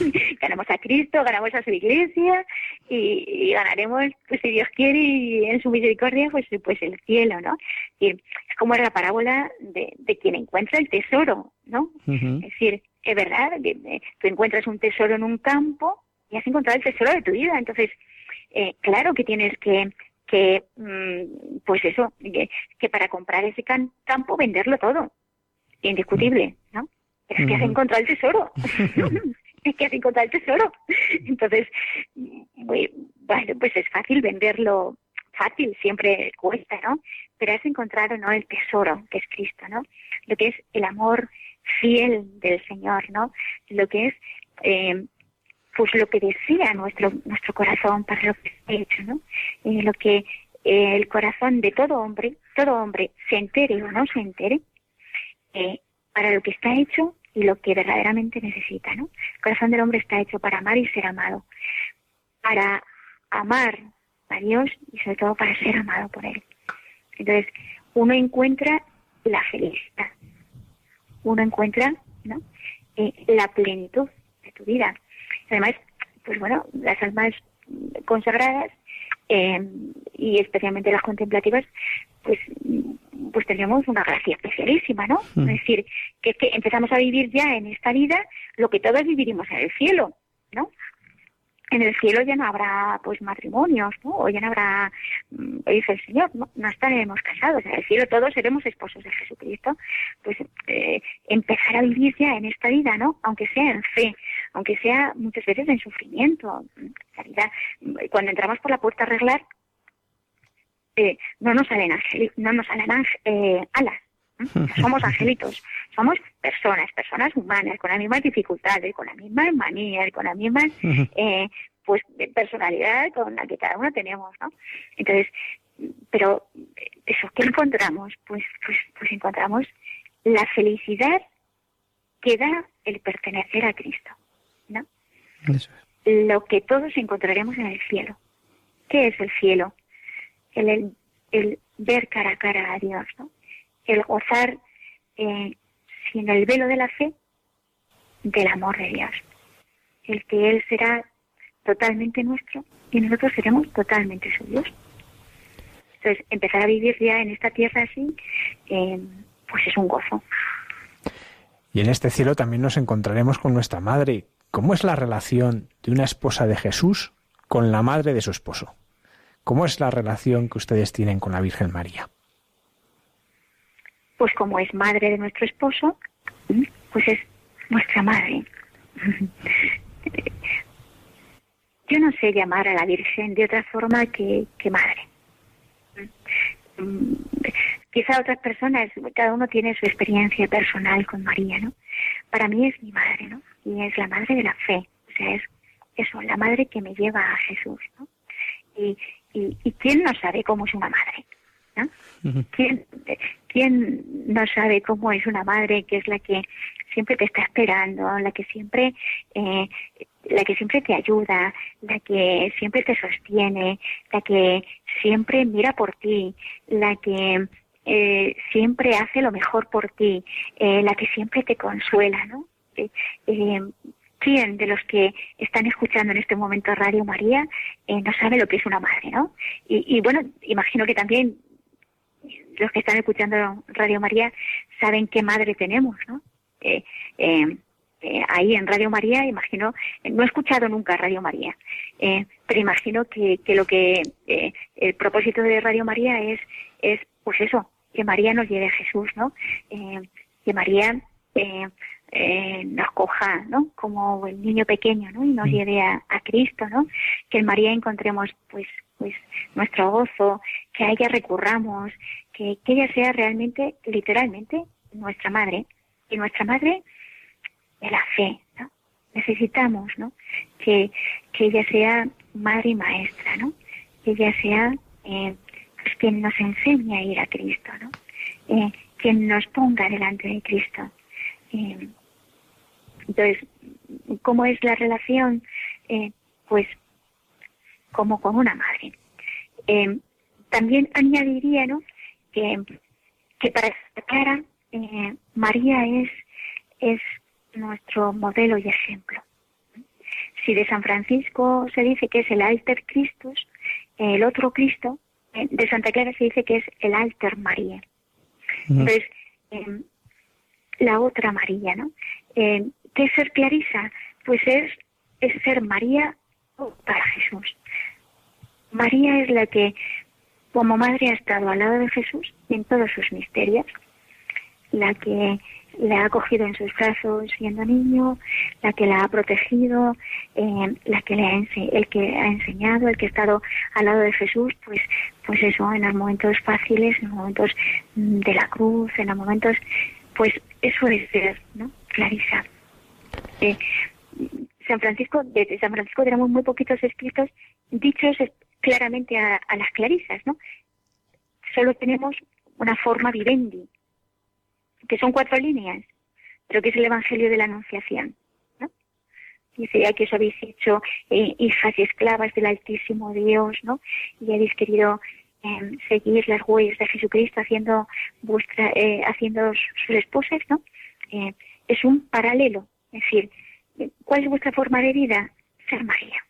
[LAUGHS] ganamos a Cristo, ganamos a su iglesia y, ganaremos, pues si Dios quiere y en su misericordia, pues, pues el cielo, ¿no? Y es como la parábola de, de quien encuentra el tesoro, ¿no? Es decir, es verdad, que tú encuentras un tesoro en un campo y has encontrado el tesoro de tu vida. Entonces, eh, claro que tienes que, que mm, pues eso, que, para comprar ese campo venderlo todo, indiscutible, ¿no? Pero es que has encontrado el tesoro. [LAUGHS] es que has encontrado el tesoro. Entonces, bueno, pues es fácil venderlo fácil, siempre cuesta, ¿no? Pero has encontrado, ¿no? El tesoro que es Cristo, ¿no? Lo que es el amor fiel del Señor, ¿no? Lo que es, eh, pues lo que desea nuestro nuestro corazón para lo que está hecho, ¿no? Eh, lo que eh, el corazón de todo hombre, todo hombre, se entere o no se entere, eh, para lo que está hecho y lo que verdaderamente necesita, ¿no? El corazón del hombre está hecho para amar y ser amado, para amar a Dios y sobre todo para ser amado por Él. Entonces, uno encuentra la felicidad, uno encuentra ¿no? Eh, la plenitud de tu vida. Además, pues bueno, las almas consagradas eh, y especialmente las contemplativas, pues pues tenemos una gracia especialísima, ¿no? Mm. Es decir, que que empezamos a vivir ya en esta vida lo que todos viviremos en el cielo, ¿no? En el cielo ya no habrá pues matrimonios, ¿no? O ya no habrá, mm, dice el Señor, no, no estaremos casados. En el cielo todos seremos esposos de Jesucristo. Pues eh, empezar a vivir ya en esta vida, ¿no? Aunque sea en fe, aunque sea muchas veces en sufrimiento. En realidad, cuando entramos por la puerta a arreglar, eh, no nos salen, no nos salen eh, alas. Somos angelitos, somos personas, personas humanas, con las mismas dificultades, con las mismas manías, con la misma eh, pues, personalidad con la que cada uno tenemos, ¿no? Entonces, pero eso, ¿qué encontramos? Pues, pues, pues encontramos la felicidad que da el pertenecer a Cristo, ¿no? Eso es. lo que todos encontraremos en el cielo. ¿Qué es el cielo? El, el, el ver cara a cara a Dios, ¿no? El gozar eh, sin el velo de la fe del amor de Dios. El que Él será totalmente nuestro y nosotros seremos totalmente suyos. Entonces, empezar a vivir ya en esta tierra así, eh, pues es un gozo. Y en este cielo también nos encontraremos con nuestra madre. ¿Cómo es la relación de una esposa de Jesús con la madre de su esposo? ¿Cómo es la relación que ustedes tienen con la Virgen María? Pues como es madre de nuestro esposo, pues es nuestra madre. Yo no sé llamar a la Virgen de otra forma que, que madre. Mm, Quizá otras personas, cada uno tiene su experiencia personal con María, ¿no? Para mí es mi madre, ¿no? Y es la madre de la fe, o sea, es eso, la madre que me lleva a Jesús, ¿no? Y, y, y quién no sabe cómo es una madre, ¿Quién, ¿Quién no sabe cómo es una madre que es la que siempre te está esperando, la que siempre, eh, la que siempre te ayuda, la que siempre te sostiene, la que siempre mira por ti, la que eh, siempre hace lo mejor por ti, eh, la que siempre te consuela, ¿no? Eh, eh, ¿Quién de los que están escuchando en este momento Radio María no sabe lo que es una madre, ¿no? Y, y bueno, imagino que también los que están escuchando Radio María saben qué madre tenemos, ¿no? Eh, eh, eh, ahí en Radio María, imagino, no he escuchado nunca Radio María, eh, pero imagino que, que lo que el propósito de Radio María es, es, pues eso, que María nos lleve a Jesús, ¿no? Que María nos coja, ¿no? Como el niño pequeño, ¿no? Y nos lleve a, a Cristo, ¿no? Que en María encontremos, pues, pues, nuestro gozo, que a ella recurramos, que, que ella sea realmente, literalmente, nuestra madre. Y nuestra madre de la fe, ¿no? Necesitamos, ¿no? Que, que ella sea madre y maestra, ¿no? Que ella sea eh, pues quien nos enseñe a ir a Cristo, ¿no? Eh, quien nos ponga delante de Cristo. Eh, entonces, ¿cómo es la relación? Eh, pues como con una madre. Eh, también añadiría, ¿no? Que, que para clara, eh, María es, es nuestro modelo y ejemplo. Si de San Francisco se dice que es el alter Christus, el otro Cristo, eh, de Santa Clara se dice que es el alter María. Entonces, eh, la otra María, ¿no? Eh, ¿Qué es ser Clarisa? Pues es, es ser María para Jesús. María es la que, como madre, ha estado al lado de Jesús en todos sus misterios, la que le ha acogido en sus brazos siendo niño, la que la ha protegido, eh, la que le ha el que ha enseñado, el que ha estado al lado de Jesús, pues, pues eso, en los momentos fáciles, en los momentos mm, de la cruz, en los momentos, pues eso es ver, ¿no? Clarisa. Eh, San Francisco, desde San Francisco tenemos muy poquitos escritos dichos claramente a, a las clarisas, ¿no? Solo tenemos una forma vivendi, que son cuatro líneas, pero que es el Evangelio de la Anunciación. ¿no? Dice, ya que os habéis hecho eh, hijas y esclavas del Altísimo Dios, ¿no? Y habéis querido em, seguir las huellas de Jesucristo haciendo vuestra, eh, haciendo sus esposas, ¿no? Eh, es un paralelo, es decir, ¿cuál es vuestra forma de vida? Ser María.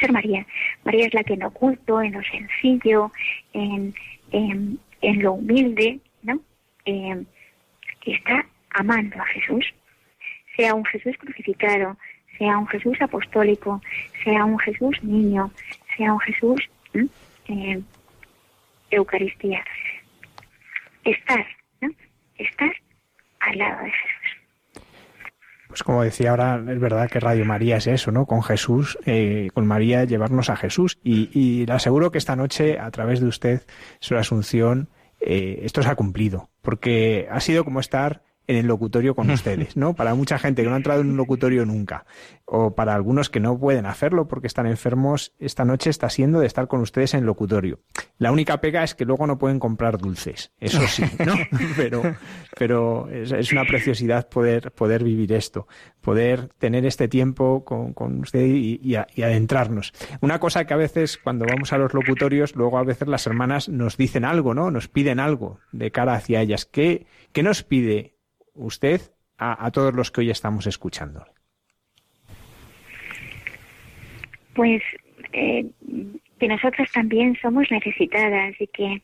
Ser María. María es la que en oculto, en lo sencillo, en, en, en lo humilde, ¿no? Eh, está amando a Jesús, sea un Jesús crucificado, sea un Jesús apostólico, sea un Jesús niño, sea un Jesús eh, Eucaristía. Estar, ¿no? Estar al lado de Jesús. Pues como decía ahora, es verdad que Radio María es eso, ¿no? Con Jesús, eh, con María, llevarnos a Jesús. Y, le aseguro que esta noche, a través de usted, su Asunción, eh, esto se ha cumplido, porque ha sido como estar en el locutorio con [LAUGHS] ustedes, ¿no? Para mucha gente que no ha entrado en un locutorio nunca, o para algunos que no pueden hacerlo porque están enfermos, esta noche está siendo de estar con ustedes en el locutorio. La única pega es que luego no pueden comprar dulces, eso sí, [LAUGHS] ¿no? Pero, pero es, una preciosidad poder, poder vivir esto, poder tener este tiempo con, con usted y, adentrarnos. Una cosa que a veces cuando vamos a los locutorios, luego a veces las hermanas nos dicen algo, ¿no? Nos piden algo de cara hacia ellas. ¿Qué, qué nos pide usted a, todos los que hoy estamos escuchando? Pues eh, que nosotras también somos necesitadas y que,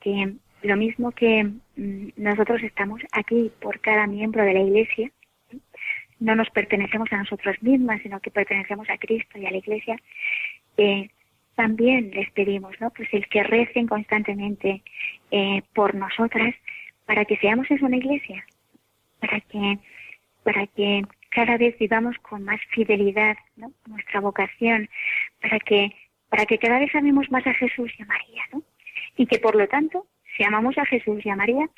que lo mismo que mm, nosotros estamos aquí por cada miembro de la Iglesia, no nos pertenecemos a nosotros mismas, sino que pertenecemos a Cristo y a la Iglesia, eh, también les pedimos, ¿no? Pues el que recen constantemente eh, por nosotras para que seamos en una iglesia, para que, para que cada vez vivamos con más fidelidad ¿no? nuestra vocación, para que, para que cada vez amemos más a Jesús y a María, ¿no? Y que por lo tanto, si amamos a Jesús y a María,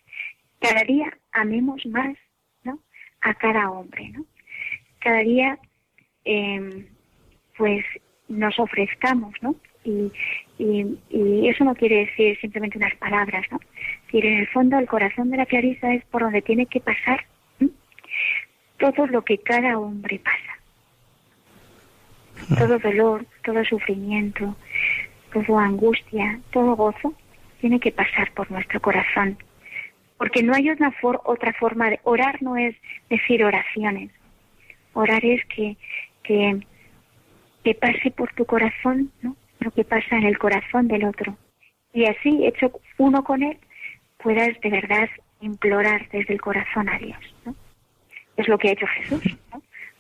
cada día amemos más ¿no? a cada hombre, ¿no? Cada día eh, pues nos ofrezcamos, ¿no? Y, y, y, eso no quiere decir simplemente unas palabras, en el fondo el corazón de la Clarisa es por donde tiene que pasar todo lo que cada hombre pasa. Todo dolor, todo sufrimiento, toda angustia, todo gozo, tiene que pasar por nuestro corazón. Porque no hay otra, otra forma de orar, no es decir oraciones. Orar es que, que, pase por tu corazón lo que pasa en el corazón del otro. Y así, hecho uno con él, puedas de verdad implorar desde el corazón a Dios. Es lo que ha hecho Jesús.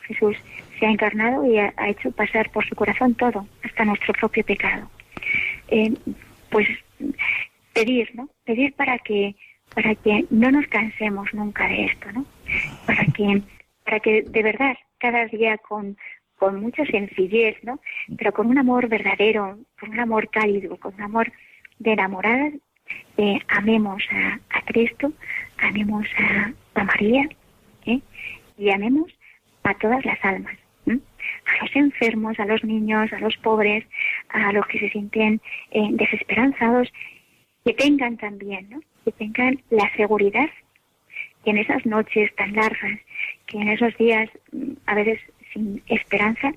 Jesús se ha encarnado y ha, hecho pasar por su corazón todo, hasta nuestro propio pecado. Eh, pues pedir, ¿no? Pedir para que para que no nos cansemos nunca de esto, ¿no? Para que para que de verdad cada día con con mucha sencillez, ¿no? Pero con un amor verdadero, con un amor cálido, con un amor de enamorada, eh, amemos a, a, Cristo, amemos a, a María, ¿eh? y amemos a todas las almas, a los enfermos, a los niños, a los pobres, a los que se sienten eh, desesperanzados, que tengan también, ¿no? que tengan la seguridad que en esas noches tan largas, que en esos días mm, a veces sin esperanza,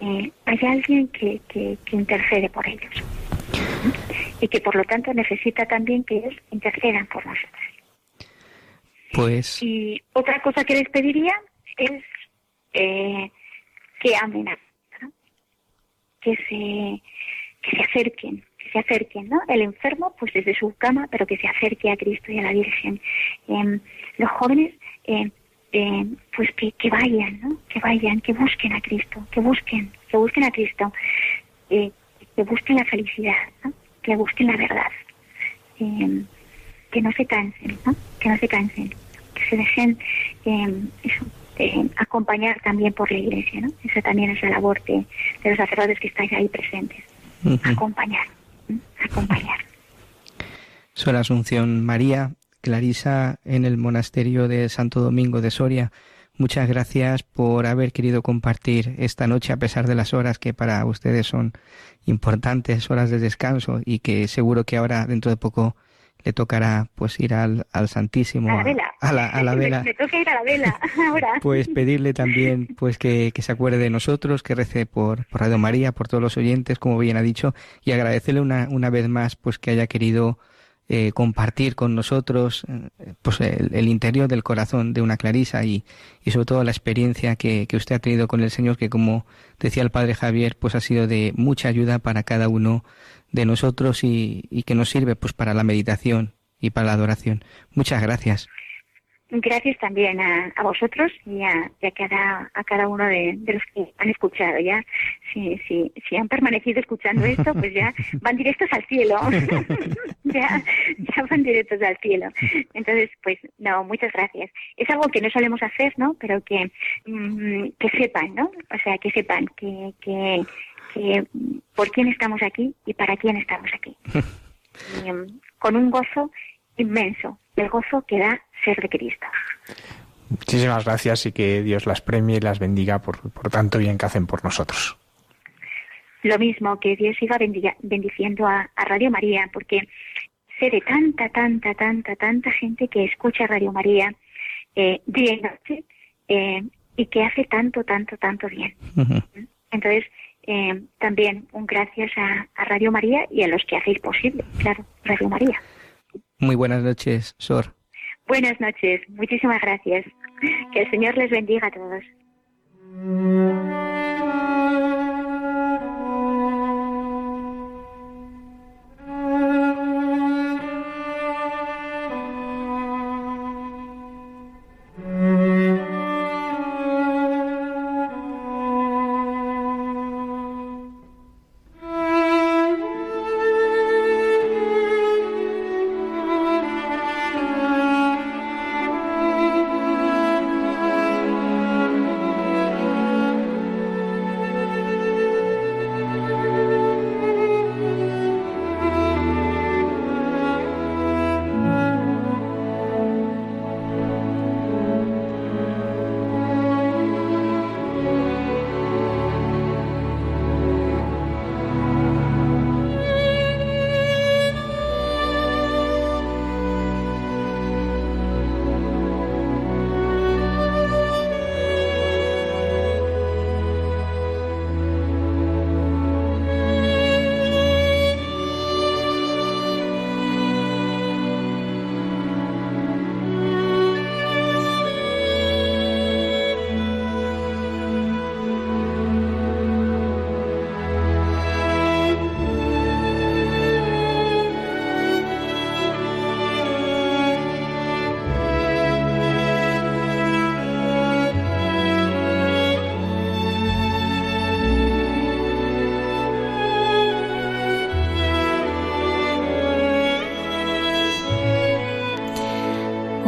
eh, hay alguien que, que, que, intercede por ellos y que por lo tanto necesita también que ellos intercedan por nosotros. Pues. Y otra cosa que les pediría es eh, que amen, que se que se acerquen, que se acerquen, ¿no? El enfermo, pues desde su cama, pero que se acerque a Cristo y a la Virgen. Em, los jóvenes, em, pues que, que vayan, ¿no? Que vayan, que busquen a Cristo, que busquen, que busquen a Cristo, eh, que busquen la felicidad, ¿no? Que busquen la verdad. que no se cansen, ¿no? Que no se cansen que se dejen eh, acompañar también por la iglesia, ¿no? Esa también es la labor de, los sacerdotes que estáis ahí presentes. Acompañar, acompañar. Soy Asunción María, Clarisa en el monasterio de Santo Domingo de Soria. Muchas gracias por haber querido compartir esta noche a pesar de las horas que para ustedes son importantes, horas de descanso y que seguro que ahora dentro de poco le tocará pues ir al, al Santísimo. A la vela. A, la, a la [LAUGHS] vela. Me, toca ir a la vela [LAUGHS] ahora. Pues pedirle también pues que, que, se acuerde de nosotros, que rece por, por Radio María, por todos los oyentes, como bien ha dicho, y agradecerle una, una vez más pues que haya querido eh, compartir con nosotros eh, pues el, interior del corazón de una Clarisa y, y sobre todo la experiencia que, que, usted ha tenido con el Señor, que como decía el Padre Javier, pues ha sido de mucha ayuda para cada uno de nosotros y, y que nos sirve pues para la meditación y para la adoración. Muchas gracias. Gracias también a, vosotros y a, cada, a cada uno de, los que han escuchado. Ya, si, si, si han permanecido escuchando esto, pues ya [LAUGHS] van directos al cielo. [LAUGHS] ya, ya van directos al cielo. Entonces, pues no, muchas gracias. Es algo que no solemos hacer, ¿no? Pero que, mm, que sepan, ¿no? O sea, que sepan que, que, que por quién estamos aquí y para quién estamos aquí. Mm, [LAUGHS] con un gozo inmenso, el gozo que da ser de Cristo. Muchísimas gracias y que Dios las premie y las bendiga por, por tanto bien que hacen por nosotros. Lo mismo, que Dios siga bendiciendo a, Radio María, porque sé de tanta, tanta, tanta, tanta gente que escucha Radio María eh, día y noche eh, y que hace tanto, tanto, tanto bien. Entonces, eh, también un gracias a, a Radio María y a los que hacéis posible, claro, Radio María. Muy buenas noches, Sor. Buenas noches, muchísimas gracias. Que el Señor les bendiga a todos.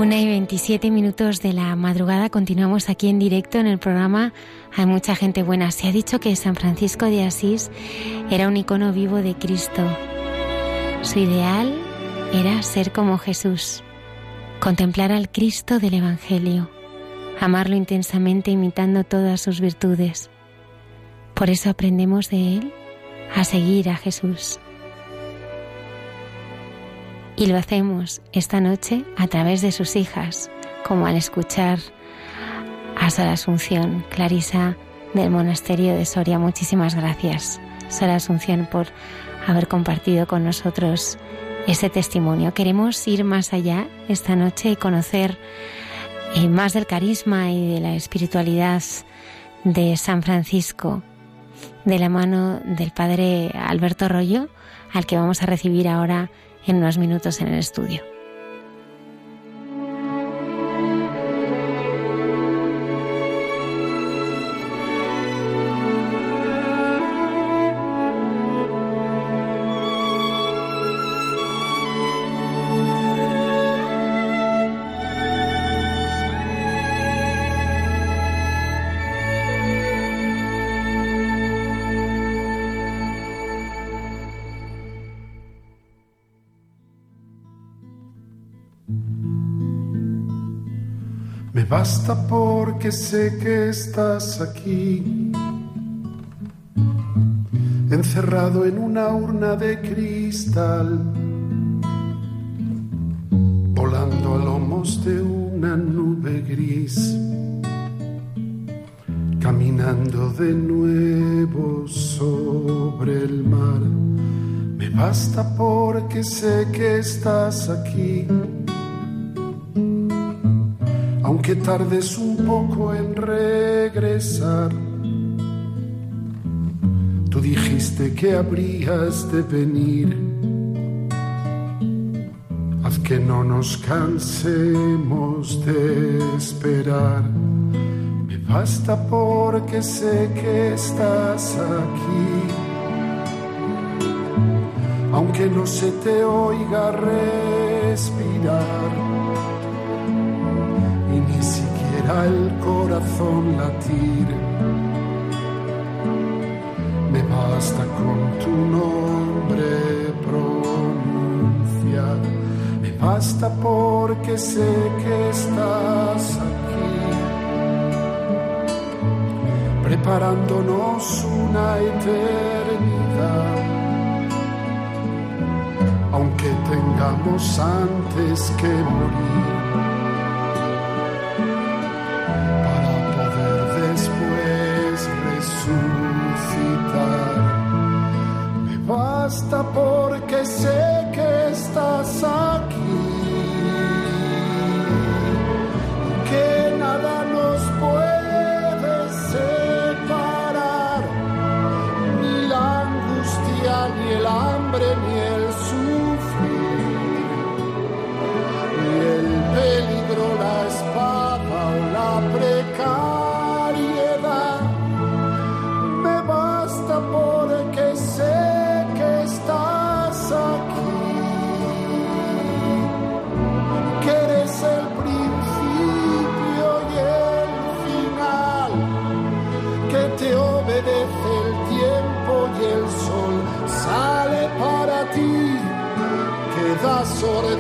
Una y 27 minutos de la madrugada continuamos aquí en directo en el programa Hay mucha gente buena. Se ha dicho que San Francisco de Asís era un icono vivo de Cristo. Su ideal era ser como Jesús, contemplar al Cristo del Evangelio, amarlo intensamente imitando todas sus virtudes. Por eso aprendemos de él a seguir a Jesús. Y lo hacemos esta noche a través de sus hijas, como al escuchar a Sara Asunción, Clarisa del Monasterio de Soria. Muchísimas gracias, Sara Asunción, por haber compartido con nosotros ese testimonio. Queremos ir más allá esta noche y conocer eh, más del carisma y de la espiritualidad de San Francisco, de la mano del Padre Alberto Rollo, al que vamos a recibir ahora en unos minutos en el estudio. Basta porque sé que estás aquí, encerrado en una urna de cristal, volando a lomos de una nube gris, caminando de nuevo sobre el mar. Me basta porque sé que estás aquí aunque tardes un poco en regresar. Tú dijiste que habrías de venir. Haz que no nos cansemos de esperar. Me basta porque sé que estás aquí. Aunque no se te oiga respirar el corazón latir. Me basta con tu nombre pronunciar. Me basta porque sé que estás aquí. Preparándonos una eternidad. Aunque tengamos antes que morir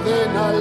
das orden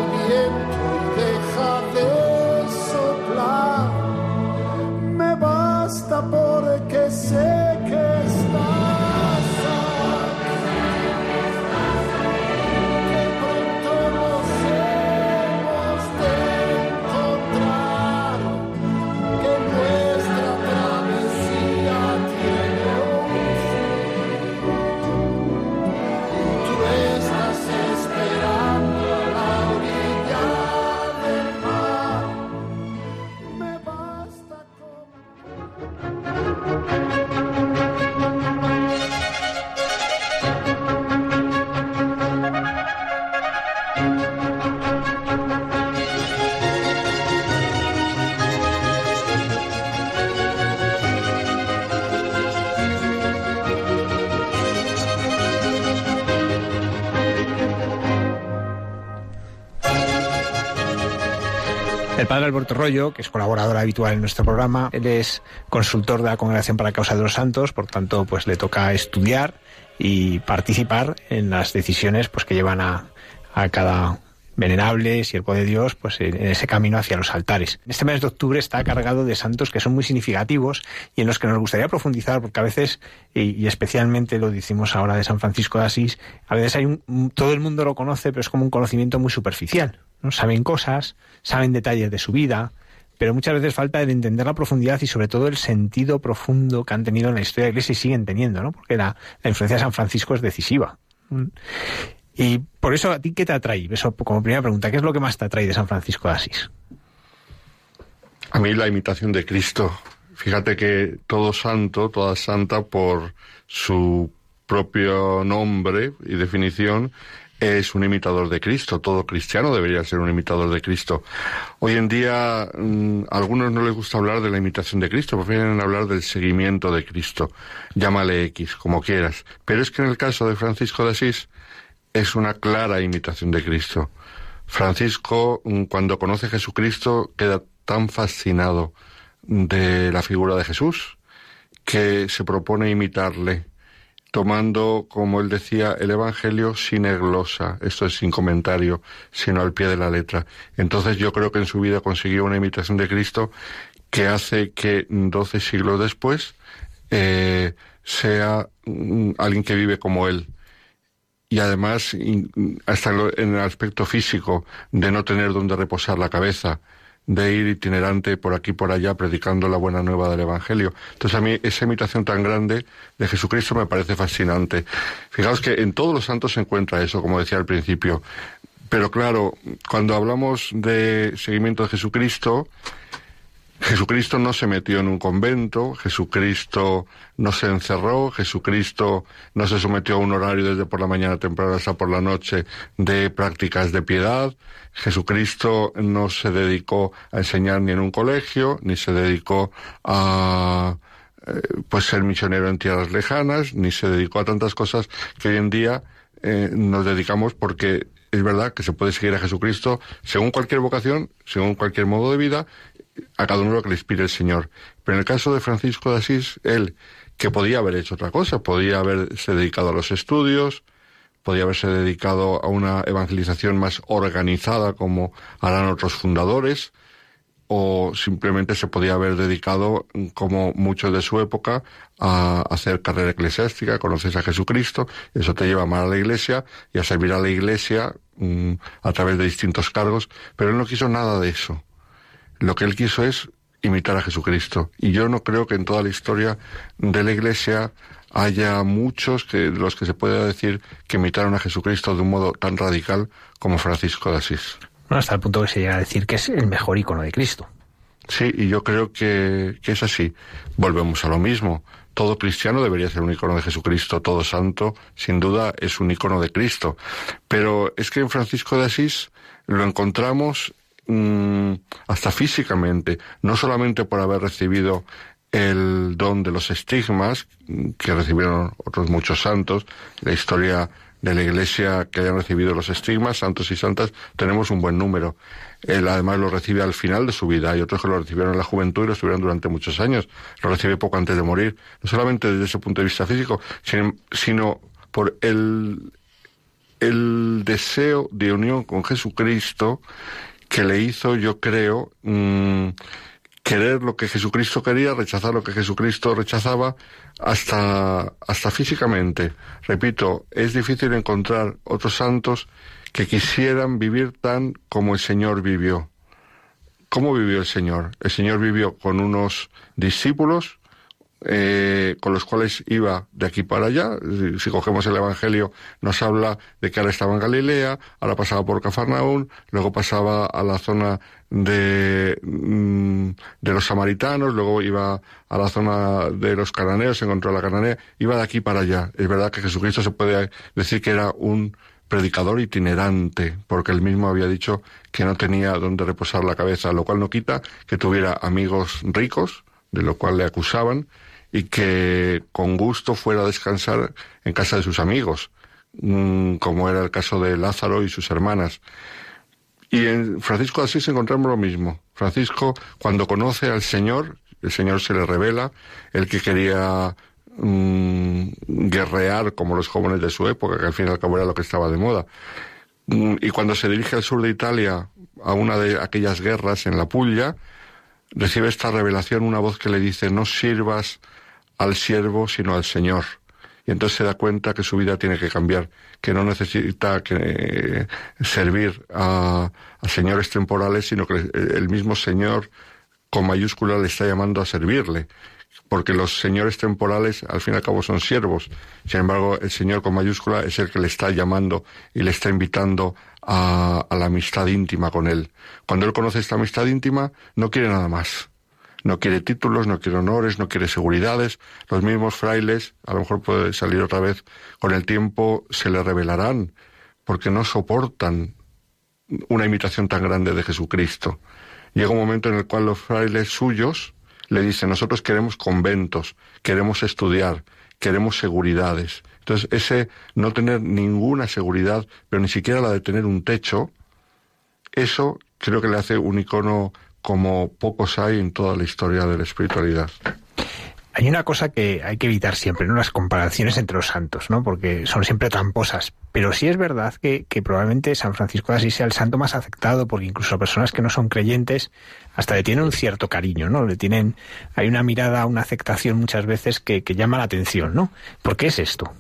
Alberto Rollo, que es colaborador habitual en nuestro programa, él es consultor de la Congregación para la Causa de los Santos, por tanto, pues le toca estudiar y participar en las decisiones pues que llevan a, a cada venerable, siervo de Dios, pues en ese camino hacia los altares. Este mes de octubre está cargado de santos que son muy significativos y en los que nos gustaría profundizar, porque a veces, y, especialmente lo decimos ahora de San Francisco de Asís, a veces hay un, todo el mundo lo conoce, pero es como un conocimiento muy superficial. ¿no? Saben cosas, saben detalles de su vida, pero muchas veces falta el entender la profundidad y sobre todo el sentido profundo que han tenido en la historia de la Iglesia y siguen teniendo, ¿no? Porque la, influencia de San Francisco es decisiva. Y por eso, ¿a ti qué te atrae? Eso como primera pregunta, ¿qué es lo que más te atrae de San Francisco de Asís? A mí la imitación de Cristo. Fíjate que todo santo, toda santa, por su propio nombre y definición, es un imitador de Cristo. Todo cristiano debería ser un imitador de Cristo. Hoy en día mm, a algunos no les gusta hablar de la imitación de Cristo, prefieren hablar del seguimiento de Cristo. Llámale X, como quieras. Pero es que en el caso de Francisco de Asís es una clara imitación de Cristo. Francisco, mm, cuando conoce a Jesucristo, queda tan fascinado de la figura de Jesús que se propone imitarle tomando, como él decía, el Evangelio sin glosa, esto es sin comentario, sino al pie de la letra. Entonces yo creo que en su vida consiguió una imitación de Cristo que hace que doce siglos después eh, sea mm, alguien que vive como él. Y además, hasta en el aspecto físico, de no tener donde reposar la cabeza, de ir itinerante por aquí por allá predicando la buena nueva del Evangelio. Entonces a mí esa imitación tan grande de Jesucristo me parece fascinante. Fijaos que en todos los santos se encuentra eso, como decía al principio. Pero claro, cuando hablamos de seguimiento de Jesucristo, Jesucristo no se metió en un convento, Jesucristo no se encerró, Jesucristo no se sometió a un horario desde por la mañana temprano hasta por la noche de prácticas de piedad, Jesucristo no se dedicó a enseñar ni en un colegio, ni se dedicó a eh, pues ser misionero en tierras lejanas, ni se dedicó a tantas cosas que hoy en día eh, nos dedicamos porque es verdad que se puede seguir a Jesucristo según cualquier vocación, según cualquier modo de vida, a cada uno lo que le inspire el Señor. Pero en el caso de Francisco de Asís, él, que podía haber hecho otra cosa, podía haberse dedicado a los estudios, podía haberse dedicado a una evangelización más organizada como harán otros fundadores, o simplemente se podía haber dedicado, como muchos de su época, a hacer carrera eclesiástica, conoces a Jesucristo, eso te lleva a amar a la iglesia y a servir a la iglesia mm, a través de distintos cargos, pero él no quiso nada de eso. Lo que él quiso es imitar a Jesucristo. Y yo no creo que en toda la historia de la Iglesia haya muchos que los que se pueda decir que imitaron a Jesucristo de un modo tan radical como Francisco de Asís. hasta el punto que se llega a decir que es el mejor icono de Cristo. Sí, y yo creo que, que es así. Volvemos a lo mismo. Todo cristiano debería ser un icono de Jesucristo, todo santo, sin duda, es un icono de Cristo. Pero es que en Francisco de Asís lo encontramos hasta físicamente, no solamente por haber recibido el don de los estigmas que recibieron otros muchos santos, la historia de la iglesia que hayan recibido los estigmas, santos y santas, tenemos un buen número. Él además lo recibe al final de su vida. Hay otros que lo recibieron en la juventud y lo recibieron durante muchos años. Lo recibe poco antes de morir. No solamente desde ese punto de vista físico, sino por el, el deseo de unión con Jesucristo que le hizo, yo creo, mm, querer lo que Jesucristo quería, rechazar lo que Jesucristo rechazaba, hasta, hasta físicamente. Repito, es difícil encontrar otros santos que quisieran vivir tan como el Señor vivió. ¿Cómo vivió el Señor? El Señor vivió con unos discípulos eh, con los cuales iba de aquí para allá. Si, cogemos el Evangelio, nos habla de que ahora estaba en Galilea, ahora pasaba por Cafarnaún, luego pasaba a la zona de, mm, de los samaritanos, luego iba a la zona de los cananeos, encontró la cananea, iba de aquí para allá. Es verdad que Jesucristo se puede decir que era un predicador itinerante, porque él mismo había dicho que no tenía donde reposar la cabeza, lo cual no quita que tuviera amigos ricos, de lo cual le acusaban, y que con gusto fuera a descansar en casa de sus amigos, mm, como era el caso de Lázaro y sus hermanas. Y en Francisco de Asís encontramos lo mismo. Francisco, cuando conoce al Señor, el Señor se le revela, el que quería mm, guerrear como los jóvenes de su época, que al fin y al cabo era lo que estaba de moda. Mm, y cuando se dirige al sur de Italia a una de aquellas guerras en la Puglia, recibe esta revelación, una voz que le dice, no sirvas al siervo, sino al Señor. Y entonces se da cuenta que su vida tiene que cambiar, que no necesita eh, servir a, señores temporales, sino que el mismo Señor con mayúscula le está llamando a servirle, porque los señores temporales al fin y al cabo son siervos. Sin embargo, el Señor con mayúscula es el que le está llamando y le está invitando a la amistad íntima con Él. Cuando Él conoce esta amistad íntima, no quiere nada más no quiere títulos, no quiere honores, no quiere seguridades. Los mismos frailes, a lo mejor puede salir otra vez, con el tiempo se le revelarán, porque no soportan una imitación tan grande de Jesucristo. Llega un momento en el cual los frailes suyos le dicen, nosotros queremos conventos, queremos estudiar, queremos seguridades. Entonces, ese no tener ninguna seguridad, pero ni siquiera la de tener un techo, eso creo que le hace un icono como pocos hay en toda la historia de la espiritualidad. Hay una cosa que hay que evitar siempre, ¿no? Las comparaciones entre los santos, ¿no? Porque son siempre tramposas. Pero sí es verdad que, que probablemente San Francisco de Asís sea el santo más aceptado, porque incluso personas que no son creyentes hasta le tienen un cierto cariño, ¿no? Le tienen, hay una mirada, una aceptación muchas veces que, que llama la atención, ¿no? ¿Por qué es esto?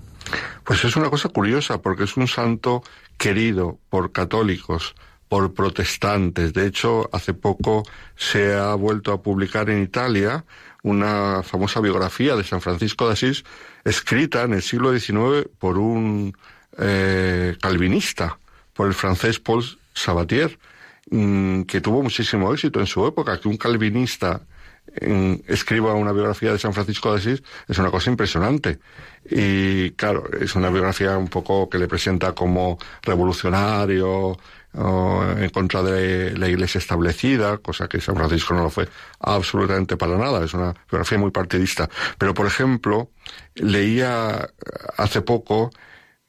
Pues es una cosa curiosa, porque es un santo querido por católicos, por protestantes. De hecho, hace poco se ha vuelto a publicar en Italia una famosa biografía de San Francisco de Asís, escrita en el siglo XIX por un eh, calvinista, por el francés Paul Sabatier, mm, que tuvo muchísimo éxito en su época, que un calvinista escriba una biografía de San Francisco de Asís es una cosa impresionante. Y claro, es una biografía un poco que le presenta como revolucionario, en contra de la iglesia establecida, cosa que San Francisco no lo fue absolutamente para nada, es una biografía muy partidista. Pero, por ejemplo, leía hace poco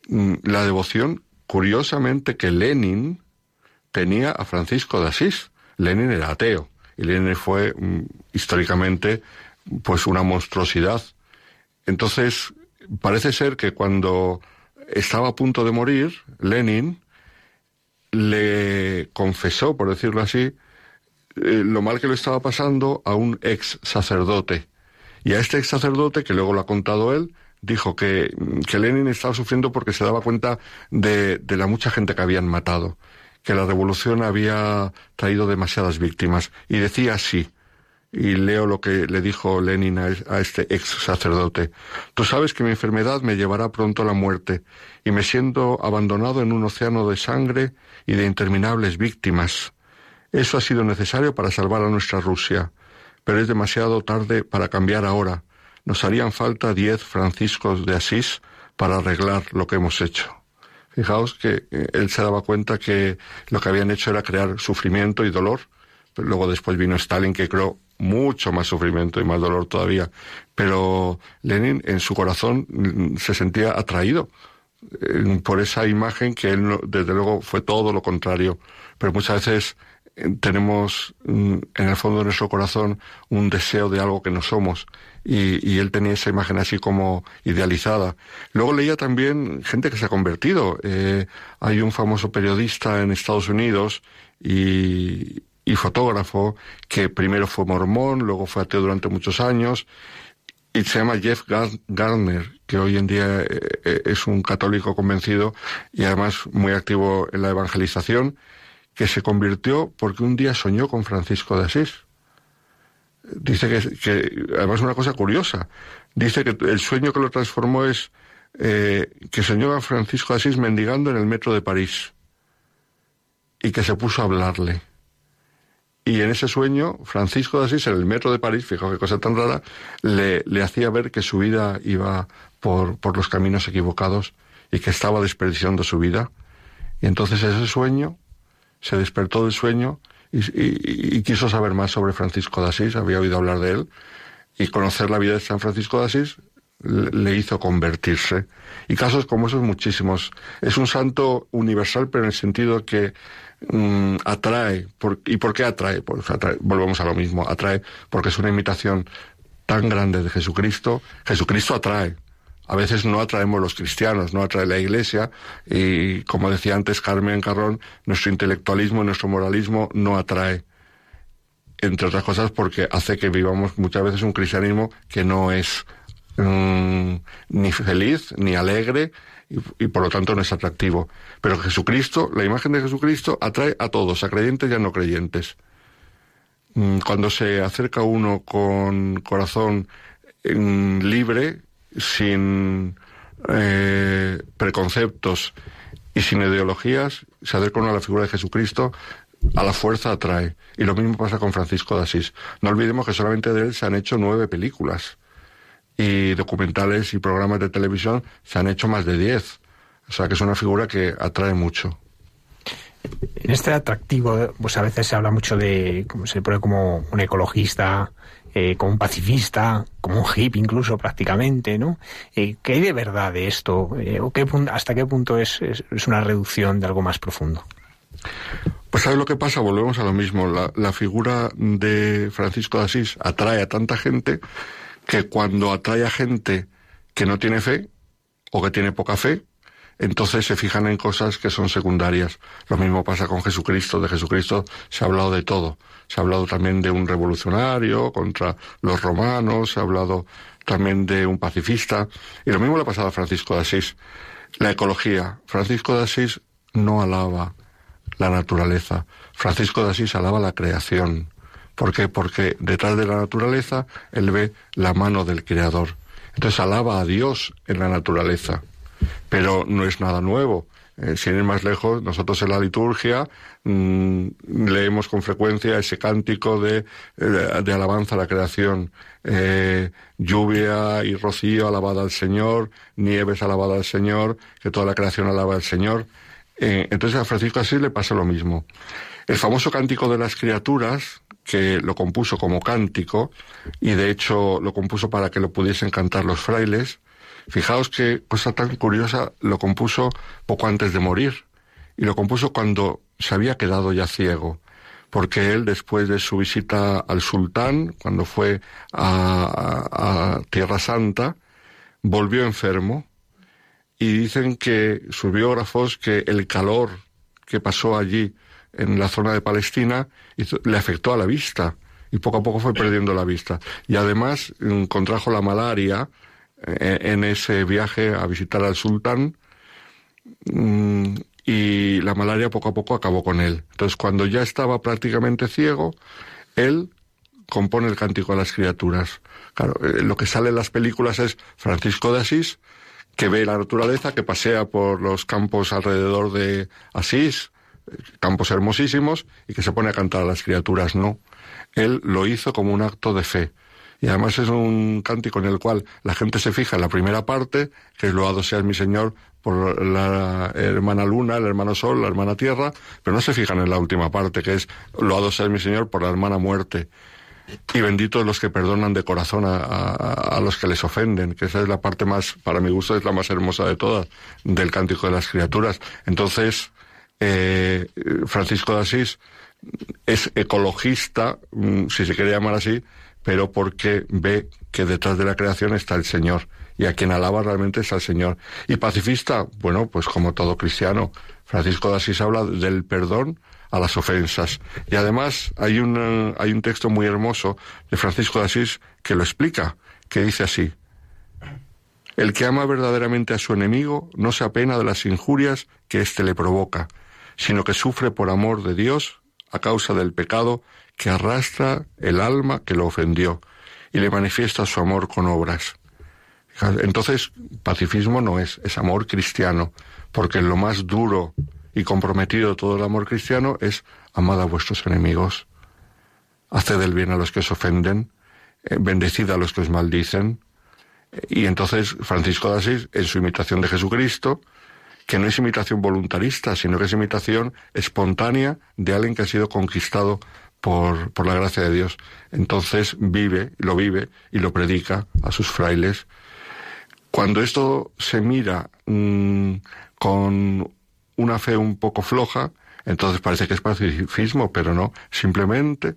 mm, la devoción, curiosamente, que Lenin tenía a Francisco de Asís. Lenin era ateo y Lenin fue mm, históricamente pues una monstruosidad. Entonces, parece ser que cuando estaba a punto de morir, Lenin le confesó, por decirlo así, eh, lo mal que lo estaba pasando a un ex sacerdote. Y a este ex sacerdote, que luego lo ha contado él, dijo que, que Lenin estaba sufriendo porque se daba cuenta de, de la mucha gente que habían matado, que la revolución había traído demasiadas víctimas. Y decía así, y leo lo que le dijo Lenin a, este ex sacerdote. Tú sabes que mi enfermedad me llevará pronto a la muerte y me siento abandonado en un océano de sangre y de interminables víctimas. Eso ha sido necesario para salvar a nuestra Rusia, pero es demasiado tarde para cambiar ahora. Nos harían falta diez franciscos de Asís para arreglar lo que hemos hecho. Fijaos que eh, él se daba cuenta que lo que habían hecho era crear sufrimiento y dolor. Pero luego después vino Stalin que creó mucho más sufrimiento y más dolor todavía. Pero Lenin en su corazón mm, se sentía atraído por esa imagen que él, desde luego, fue todo lo contrario. Pero muchas veces eh, tenemos mm, en el fondo de nuestro corazón un deseo de algo que no somos. Y, él tenía esa imagen así como idealizada. Luego leía también gente que se ha convertido. Eh, hay un famoso periodista en Estados Unidos y, y fotógrafo que primero fue mormón, luego fue ateo durante muchos años y se llama Jeff Gardner, que hoy en día eh, eh, es un católico convencido y además muy activo en la evangelización, que se convirtió porque un día soñó con Francisco de Asís. Dice que, que además una cosa curiosa, dice que el sueño que lo transformó es eh, que soñó a Francisco de Asís mendigando en el metro de París y que se puso a hablarle y en ese sueño, Francisco de Asís, en el metro de París, fijaos qué cosa tan rara, le, le hacía ver que su vida iba por, por los caminos equivocados y que estaba desperdiciando su vida. Y entonces ese sueño, se despertó del sueño y, quiso saber más sobre Francisco de Asís, había oído hablar de él, y conocer la vida de San Francisco de Asís le hizo convertirse. Y casos como esos muchísimos. Es un santo universal, pero en el sentido que Mm, atrae. ¿Y por qué atrae? Pues atrae? Volvemos a lo mismo. Atrae porque es una imitación tan grande de Jesucristo. Jesucristo atrae. A veces no atraemos los cristianos, no atrae la iglesia y, como decía antes Carmen Carrón, nuestro intelectualismo, nuestro moralismo no atrae. Entre otras cosas porque hace que vivamos muchas veces un cristianismo que no es mm, ni feliz, ni alegre, y, por lo tanto no es atractivo. Pero Jesucristo, la imagen de Jesucristo atrae a todos, a creyentes y a no creyentes. Mm, cuando se acerca uno con corazón mm, libre, sin eh, preconceptos y sin ideologías, se acerca uno a la figura de Jesucristo, a la fuerza atrae. Y lo mismo pasa con Francisco de Asís. No olvidemos que solamente de él se han hecho nueve películas y documentales y programas de televisión se han hecho más de 10. O sea que es una figura que atrae mucho. En este atractivo, pues a veces se habla mucho de, como se pone como un ecologista, eh, como un pacifista, como un hippie incluso prácticamente, ¿no? Eh, ¿Qué hay de verdad de esto? Eh, ¿o qué, ¿Hasta qué punto es, es, una reducción de algo más profundo? Pues ¿sabes lo que pasa? Volvemos a lo mismo. La, la figura de Francisco de Asís atrae a tanta gente que cuando atrae a gente que no tiene fe o que tiene poca fe, entonces se fijan en cosas que son secundarias. Lo mismo pasa con Jesucristo. De Jesucristo se ha hablado de todo. Se ha hablado también de un revolucionario contra los romanos, se ha hablado también de un pacifista. Y lo mismo le ha pasado a Francisco de Asís. La ecología. Francisco de Asís no alaba la naturaleza. Francisco de Asís alaba la creación. ¿Por qué? Porque detrás de la naturaleza él ve la mano del Creador. Entonces alaba a Dios en la naturaleza pero no es nada nuevo. Eh, sin ir más lejos, nosotros en la liturgia mm, leemos con frecuencia ese cántico de, eh, de, alabanza a la creación. Eh, lluvia y rocío, alabada al Señor, nieves, alabada al Señor, que toda la creación alaba al Señor. entonces a Francisco así le pasa lo mismo. El famoso cántico de las criaturas, que lo compuso como cántico, y de hecho lo compuso para que lo pudiesen cantar los frailes, Fijaos qué cosa tan curiosa, lo compuso poco antes de morir y lo compuso cuando se había quedado ya ciego, porque él después de su visita al sultán, cuando fue a, Tierra Santa, volvió enfermo. Y dicen que sus biógrafos que el calor que pasó allí en la zona de Palestina le afectó a la vista y poco a poco fue perdiendo la vista. Y además mm, contrajo la malaria en ese viaje a visitar al sultán mm, y la malaria poco a poco acabó con él. Entonces, cuando ya estaba prácticamente ciego, él compone el cántico a las criaturas. Claro, eh, lo que sale en las películas es Francisco de Asís, que ve la naturaleza, que pasea por los campos alrededor de Asís, campos hermosísimos, y que se pone a cantar a las criaturas. No, él lo hizo como un acto de fe. Y además es un cántico en el cual la gente se fija en la primera parte, que es loado sea mi Señor por la hermana luna, el hermano sol, la hermana tierra, pero no se fijan en la última parte, que es loado sea mi Señor por la hermana muerte. Y benditos los que perdonan de corazón a, los que les ofenden, que esa es la parte más, para mi gusto, es la más hermosa de todas, del cántico de las criaturas. Entonces, eh, Francisco de Asís es ecologista, mm, si se quiere llamar así, pero porque ve que detrás de la creación está el Señor y a quien alaba realmente es al Señor. Y pacifista, bueno, pues como todo cristiano, Francisco de Asís habla del perdón a las ofensas. Y además hay un, hay un texto muy hermoso de Francisco de Asís que lo explica, que dice así, el que ama verdaderamente a su enemigo no se apena de las injurias que éste le provoca, sino que sufre por amor de Dios a causa del pecado que arrastra el alma que lo ofendió y le manifiesta su amor con obras. Entonces, pacifismo no es, es amor cristiano, porque lo más duro y comprometido de todo el amor cristiano es amad a vuestros enemigos, haced el bien a los que os ofenden, eh, bendecid a los que os maldicen. Y entonces Francisco de Asís, en su imitación de Jesucristo, que no es imitación voluntarista, sino que es imitación espontánea de alguien que ha sido conquistado por, por la gracia de Dios. Entonces vive, lo vive y lo predica a sus frailes. Cuando esto se mira mm, con una fe un poco floja, entonces parece que es pacifismo, pero no, simplemente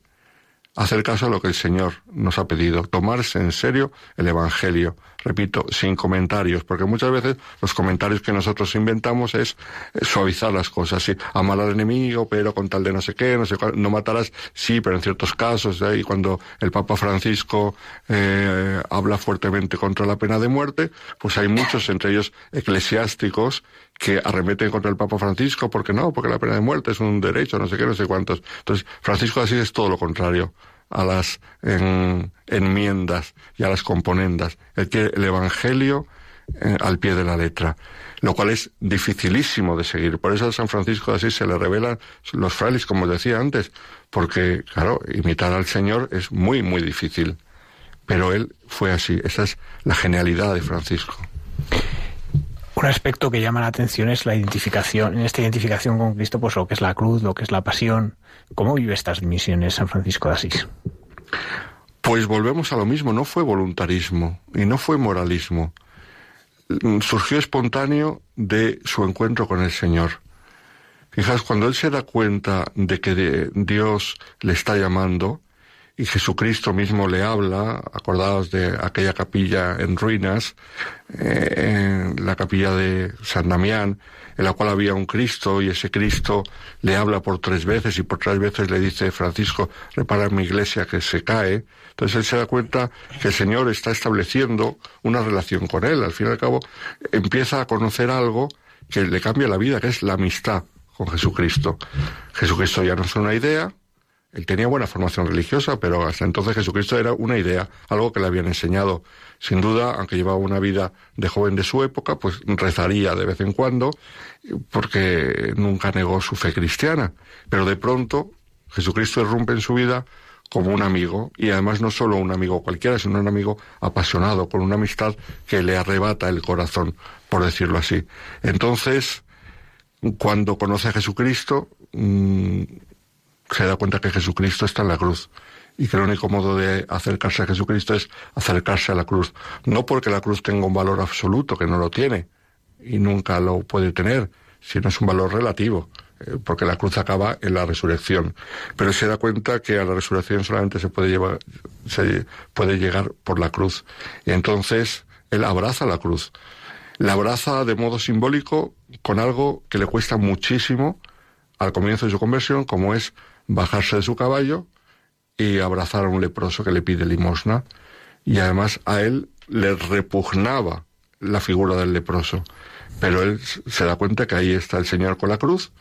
hacer caso a lo que el Señor nos ha pedido, tomarse en serio el Evangelio, repito, sin comentarios, porque muchas veces los comentarios que nosotros inventamos es suavizar las cosas, sí, amar al enemigo, pero con tal de no sé qué, no sé cuál, no matarás, sí, pero en ciertos casos, ¿eh? y cuando el Papa Francisco eh, habla fuertemente contra la pena de muerte, pues hay muchos, entre ellos eclesiásticos, que arremeten contra el Papa Francisco, porque no, porque la pena de muerte es un derecho, no sé qué, no sé cuántos. Entonces, Francisco así es todo lo contrario a las enmiendas y a las componendas. El, el Evangelio eh, al pie de la letra, lo cual es dificilísimo de seguir. Por eso a San Francisco de Asís se le revelan los frailes, como decía antes, porque, claro, imitar al Señor es muy, muy difícil. Pero él fue así. Esa es la genialidad de Francisco. Un aspecto que llama la atención es la identificación, en esta identificación con Cristo, pues lo que es la cruz, lo que es la pasión. ¿Cómo vive estas misiones San Francisco de Asís? Pues volvemos a lo mismo, no fue voluntarismo y no fue moralismo. Surgió espontáneo de su encuentro con el Señor. Fijaos, cuando él se da cuenta de que Dios le está llamando y Jesucristo mismo le habla, acordados de aquella capilla en ruinas, eh, en la capilla de San Damián, en la cual había un Cristo y ese Cristo le habla por tres veces y por tres veces le dice, Francisco, repara mi iglesia que se cae. Entonces él se da cuenta que el Señor está estableciendo una relación con él. Al fin y al cabo empieza a conocer algo que le cambia la vida, que es la amistad con Jesucristo. Jesucristo ya no es una idea, él tenía buena formación religiosa, pero hasta entonces Jesucristo era una idea, algo que le habían enseñado. Sin duda, aunque llevaba una vida de joven de su época, pues rezaría de vez en cuando, porque nunca negó su fe cristiana. Pero de pronto, Jesucristo irrumpe en su vida como un amigo, y además no solo un amigo cualquiera, sino un amigo apasionado, con una amistad que le arrebata el corazón, por decirlo así. Entonces, cuando conoce a Jesucristo, mm, se da cuenta que Jesucristo está en la cruz y que el único modo de acercarse a Jesucristo es acercarse a la cruz. No porque la cruz tenga un valor absoluto, que no lo tiene y nunca lo puede tener, sino es un valor relativo, eh, porque la cruz acaba en la resurrección. Pero se da cuenta que a la resurrección solamente se puede, llevar, se puede llegar por la cruz. Y entonces él abraza la cruz. La abraza de modo simbólico con algo que le cuesta muchísimo al comienzo de su conversión, como es bajarse de su caballo y abrazar a un leproso que le pide limosna. Y además a él le repugnaba la figura del leproso. Pero él se da cuenta que ahí está el Señor con la cruz,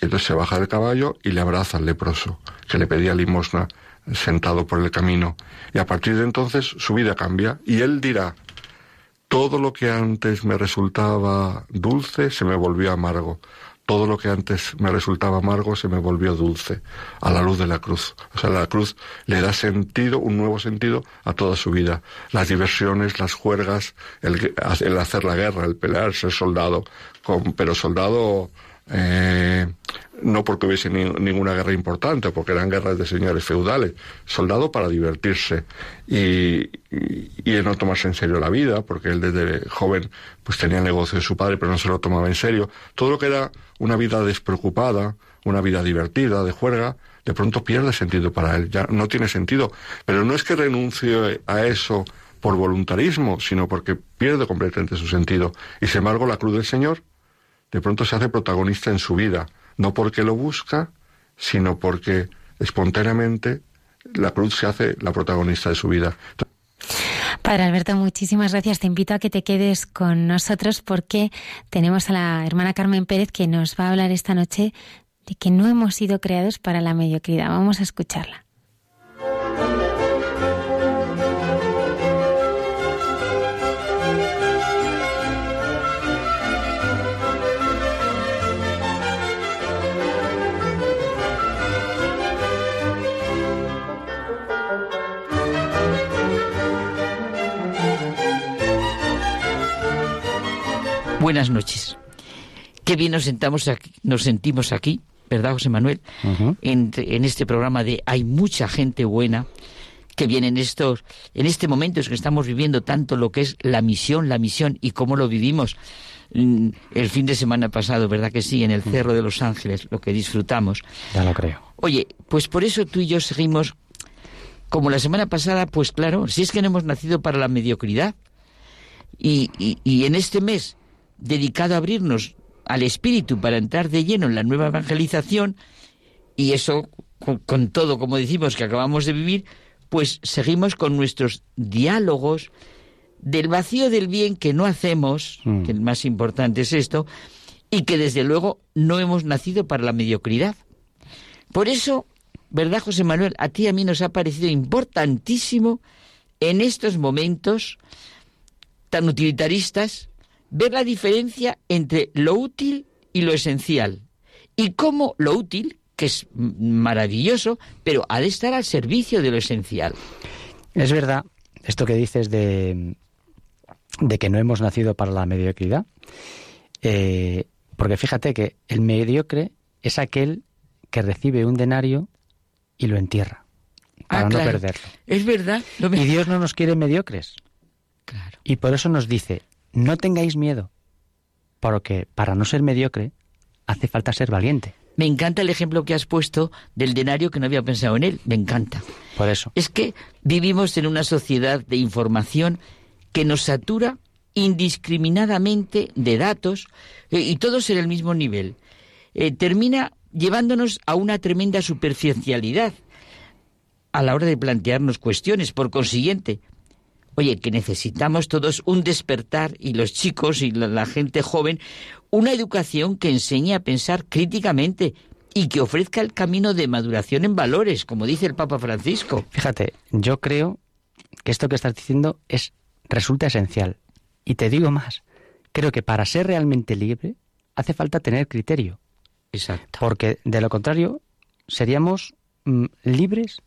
y entonces se baja del caballo y le abraza al leproso, que le pedía limosna sentado por el camino. Y a partir de entonces su vida cambia y él dirá, todo lo que antes me resultaba dulce se me volvió amargo todo lo que antes me resultaba amargo se me volvió dulce a la luz de la cruz. O sea, la cruz le da sentido, un nuevo sentido a toda su vida. Las diversiones, las juergas, el, hacer la guerra, el pelear, ser soldado, pero soldado eh, no porque hubiese ninguna guerra importante, porque eran guerras de señores feudales, soldado para divertirse y, y, no tomarse en serio la vida, porque él desde joven pues tenía el negocio de su padre, pero no se lo tomaba en serio. Todo lo que era una vida despreocupada, una vida divertida, de juerga, de pronto pierde sentido para él, ya no tiene sentido. Pero no es que renuncie a eso por voluntarismo, sino porque pierde completamente su sentido. Y sin embargo, la cruz del Señor de pronto se hace protagonista en su vida, no porque lo busca, sino porque espontáneamente la cruz se hace la protagonista de su vida. Padre Alberto, muchísimas gracias. Te invito a que te quedes con nosotros porque tenemos a la hermana Carmen Pérez que nos va a hablar esta noche de que no hemos sido creados para la mediocridad. Vamos a escucharla. Buenas noches. Qué bien nos, sentamos nos sentimos aquí, ¿verdad, José Manuel? en, este programa de Hay mucha gente buena que viene en estos, en este momento es que estamos viviendo tanto lo que es la misión, la misión y cómo lo vivimos mm, el fin de semana pasado, ¿verdad que sí? En el Cerro de los Ángeles, lo que disfrutamos. Ya lo creo. Oye, pues por eso tú y yo seguimos como la semana pasada, pues claro, si es que no hemos nacido para la mediocridad. y, y en este mes dedicado a abrirnos al Espíritu para entrar de lleno en la nueva evangelización, y eso con, todo, como decimos, que acabamos de vivir, pues seguimos con nuestros diálogos del vacío del bien que no hacemos, mm. que el más importante es esto, y que desde luego no hemos nacido para la mediocridad. Por eso, ¿verdad, José Manuel? A ti y a mí nos ha parecido importantísimo en estos momentos tan utilitaristas ver la diferencia entre lo útil y lo esencial. Y cómo lo útil, que es maravilloso, pero ha de estar al servicio de lo esencial. Es verdad esto que dices de, de que no hemos nacido para la mediocridad. Eh, porque fíjate que el mediocre es aquel que recibe un denario y lo entierra para ah, no perderlo. Es verdad. Y Dios no nos quiere mediocres. Claro. Y por eso nos dice, no tengáis miedo, porque para no ser mediocre hace falta ser valiente. Me encanta el ejemplo que has puesto del denario que no había pensado en él. Me encanta. Por eso. Es que vivimos en una sociedad de información que nos satura indiscriminadamente de datos eh, y todos en el mismo nivel. Eh, termina llevándonos a una tremenda superficialidad a la hora de plantearnos cuestiones. Por consiguiente, oye, que necesitamos todos un despertar y los chicos y la, gente joven, una educación que enseñe a pensar críticamente y que ofrezca el camino de maduración en valores, como dice el Papa Francisco. Fíjate, yo creo que esto que estás diciendo es resulta esencial. Y te digo más, creo que para ser realmente libre hace falta tener criterio. Exacto. Porque de lo contrario seríamos mm, libres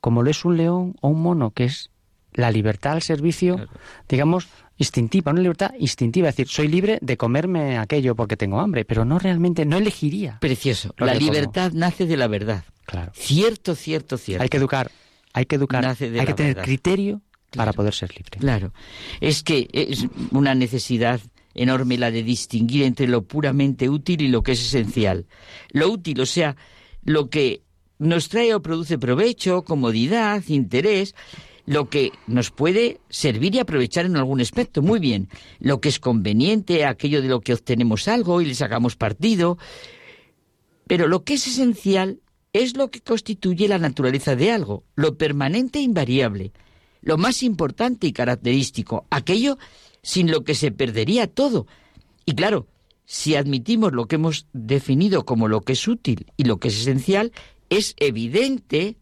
como lo es un león o un mono, que es la libertad al servicio, digamos, instintiva, una libertad instintiva, es decir, soy libre de comerme aquello porque tengo hambre, pero no realmente, no elegiría. Precioso. La libertad nace de la verdad. Claro. Cierto, cierto, cierto. Hay que educar, hay que educar, hay que tener criterio para poder ser libre. Claro. Es que es una necesidad enorme la de distinguir entre lo puramente útil y lo que es esencial. Lo útil, o sea, lo que nos trae o produce provecho, comodidad, interés, lo que nos puede servir y aprovechar en algún aspecto. Muy bien, lo que es conveniente, aquello de lo que obtenemos algo y le sacamos partido. Pero lo que es esencial es lo que constituye la naturaleza de algo, lo permanente e invariable, lo más importante y característico, aquello sin lo que se perdería todo. Y claro, si admitimos lo que hemos definido como lo que es útil y lo que es esencial, es evidente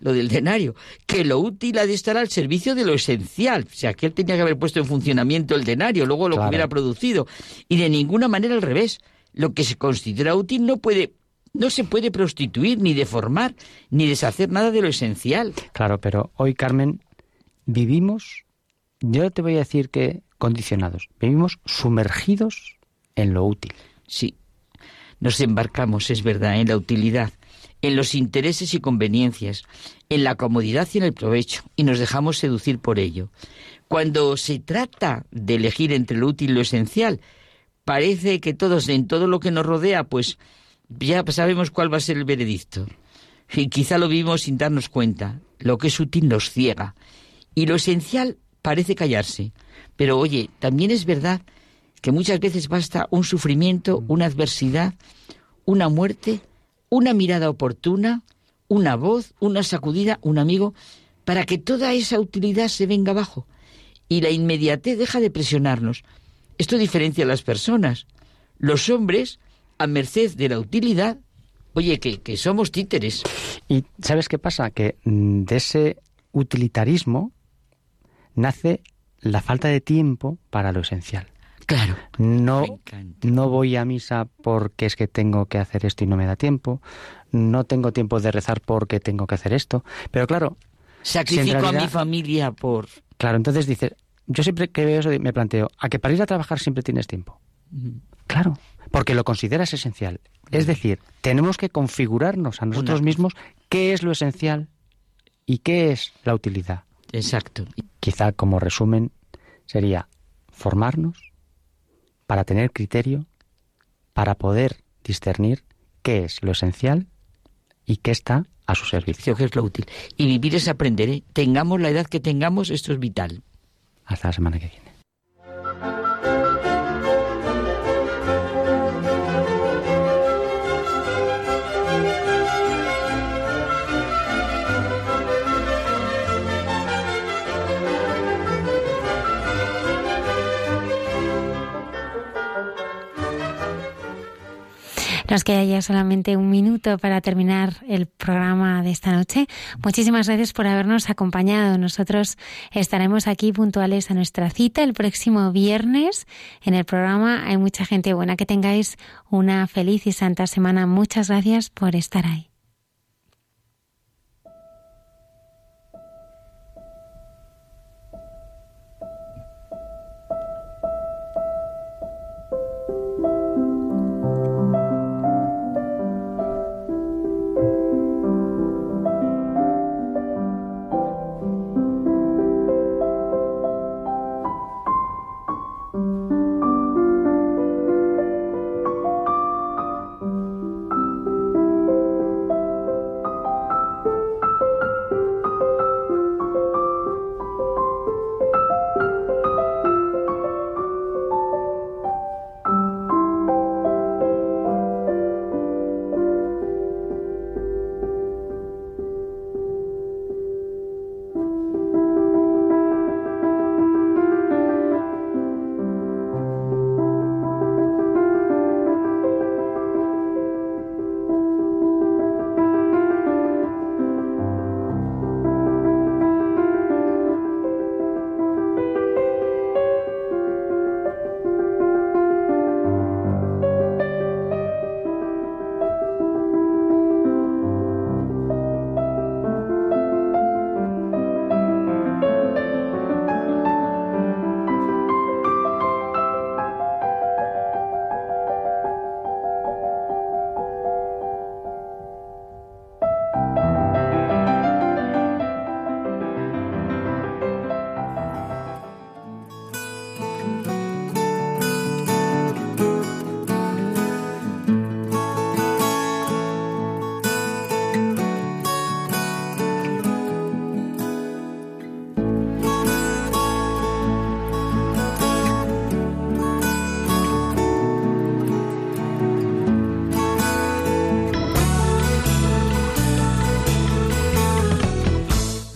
lo del denario, que lo útil ha de estar al servicio de lo esencial. O sea, que él tenía que haber puesto en funcionamiento el denario, luego lo que hubiera producido. Y de ninguna manera al revés. Lo que se considera útil no puede no se puede prostituir, ni deformar, ni deshacer nada de lo esencial. Claro, pero hoy, Carmen, vivimos, yo te voy a decir que condicionados, vivimos sumergidos en lo útil. Sí, nos embarcamos, es verdad, en la utilidad, en los intereses y conveniencias, en la comodidad y en el provecho, y nos dejamos seducir por ello. Cuando se trata de elegir entre lo útil y lo esencial, parece que todos, en todo lo que nos rodea, pues ya sabemos cuál va a ser el veredicto. Y quizá lo vivimos sin darnos cuenta. Lo que es útil nos ciega. Y lo esencial parece callarse. Pero oye, también es verdad que muchas veces basta un sufrimiento, una adversidad, una muerte una mirada oportuna, una voz, una sacudida, un amigo, para que toda esa utilidad se venga abajo y la inmediatez deja de presionarnos. Esto diferencia a las personas. Los hombres, a merced de la utilidad, oye, que, que somos títeres. Y ¿sabes qué pasa? Que mm, de ese utilitarismo nace la falta de tiempo para lo esencial. Claro. No, no voy a misa porque es que tengo que hacer esto y no me da tiempo. No tengo tiempo de rezar porque tengo que hacer esto. Pero claro. Sacrifico a mi familia por. Claro, entonces dices, yo siempre que veo eso me planteo, ¿a que para ir a trabajar siempre tienes tiempo? Claro, porque lo consideras esencial. Es decir, tenemos que configurarnos a nosotros mismos qué es lo esencial y qué es la utilidad. Exacto. Quizá como resumen sería formarnos, para tener criterio, para poder discernir qué es lo esencial y qué está a su servicio. ¿Qué es lo útil? Y vivir es aprender. ¿eh? Tengamos la edad que tengamos, esto es vital. Hasta la semana que viene. Nos queda ya solamente un minuto para terminar el programa de esta noche. Muchísimas gracias por habernos acompañado. Nosotros estaremos aquí puntuales a nuestra cita el próximo viernes. En el programa hay mucha gente buena. Que tengáis una feliz y santa semana. Muchas gracias por estar ahí.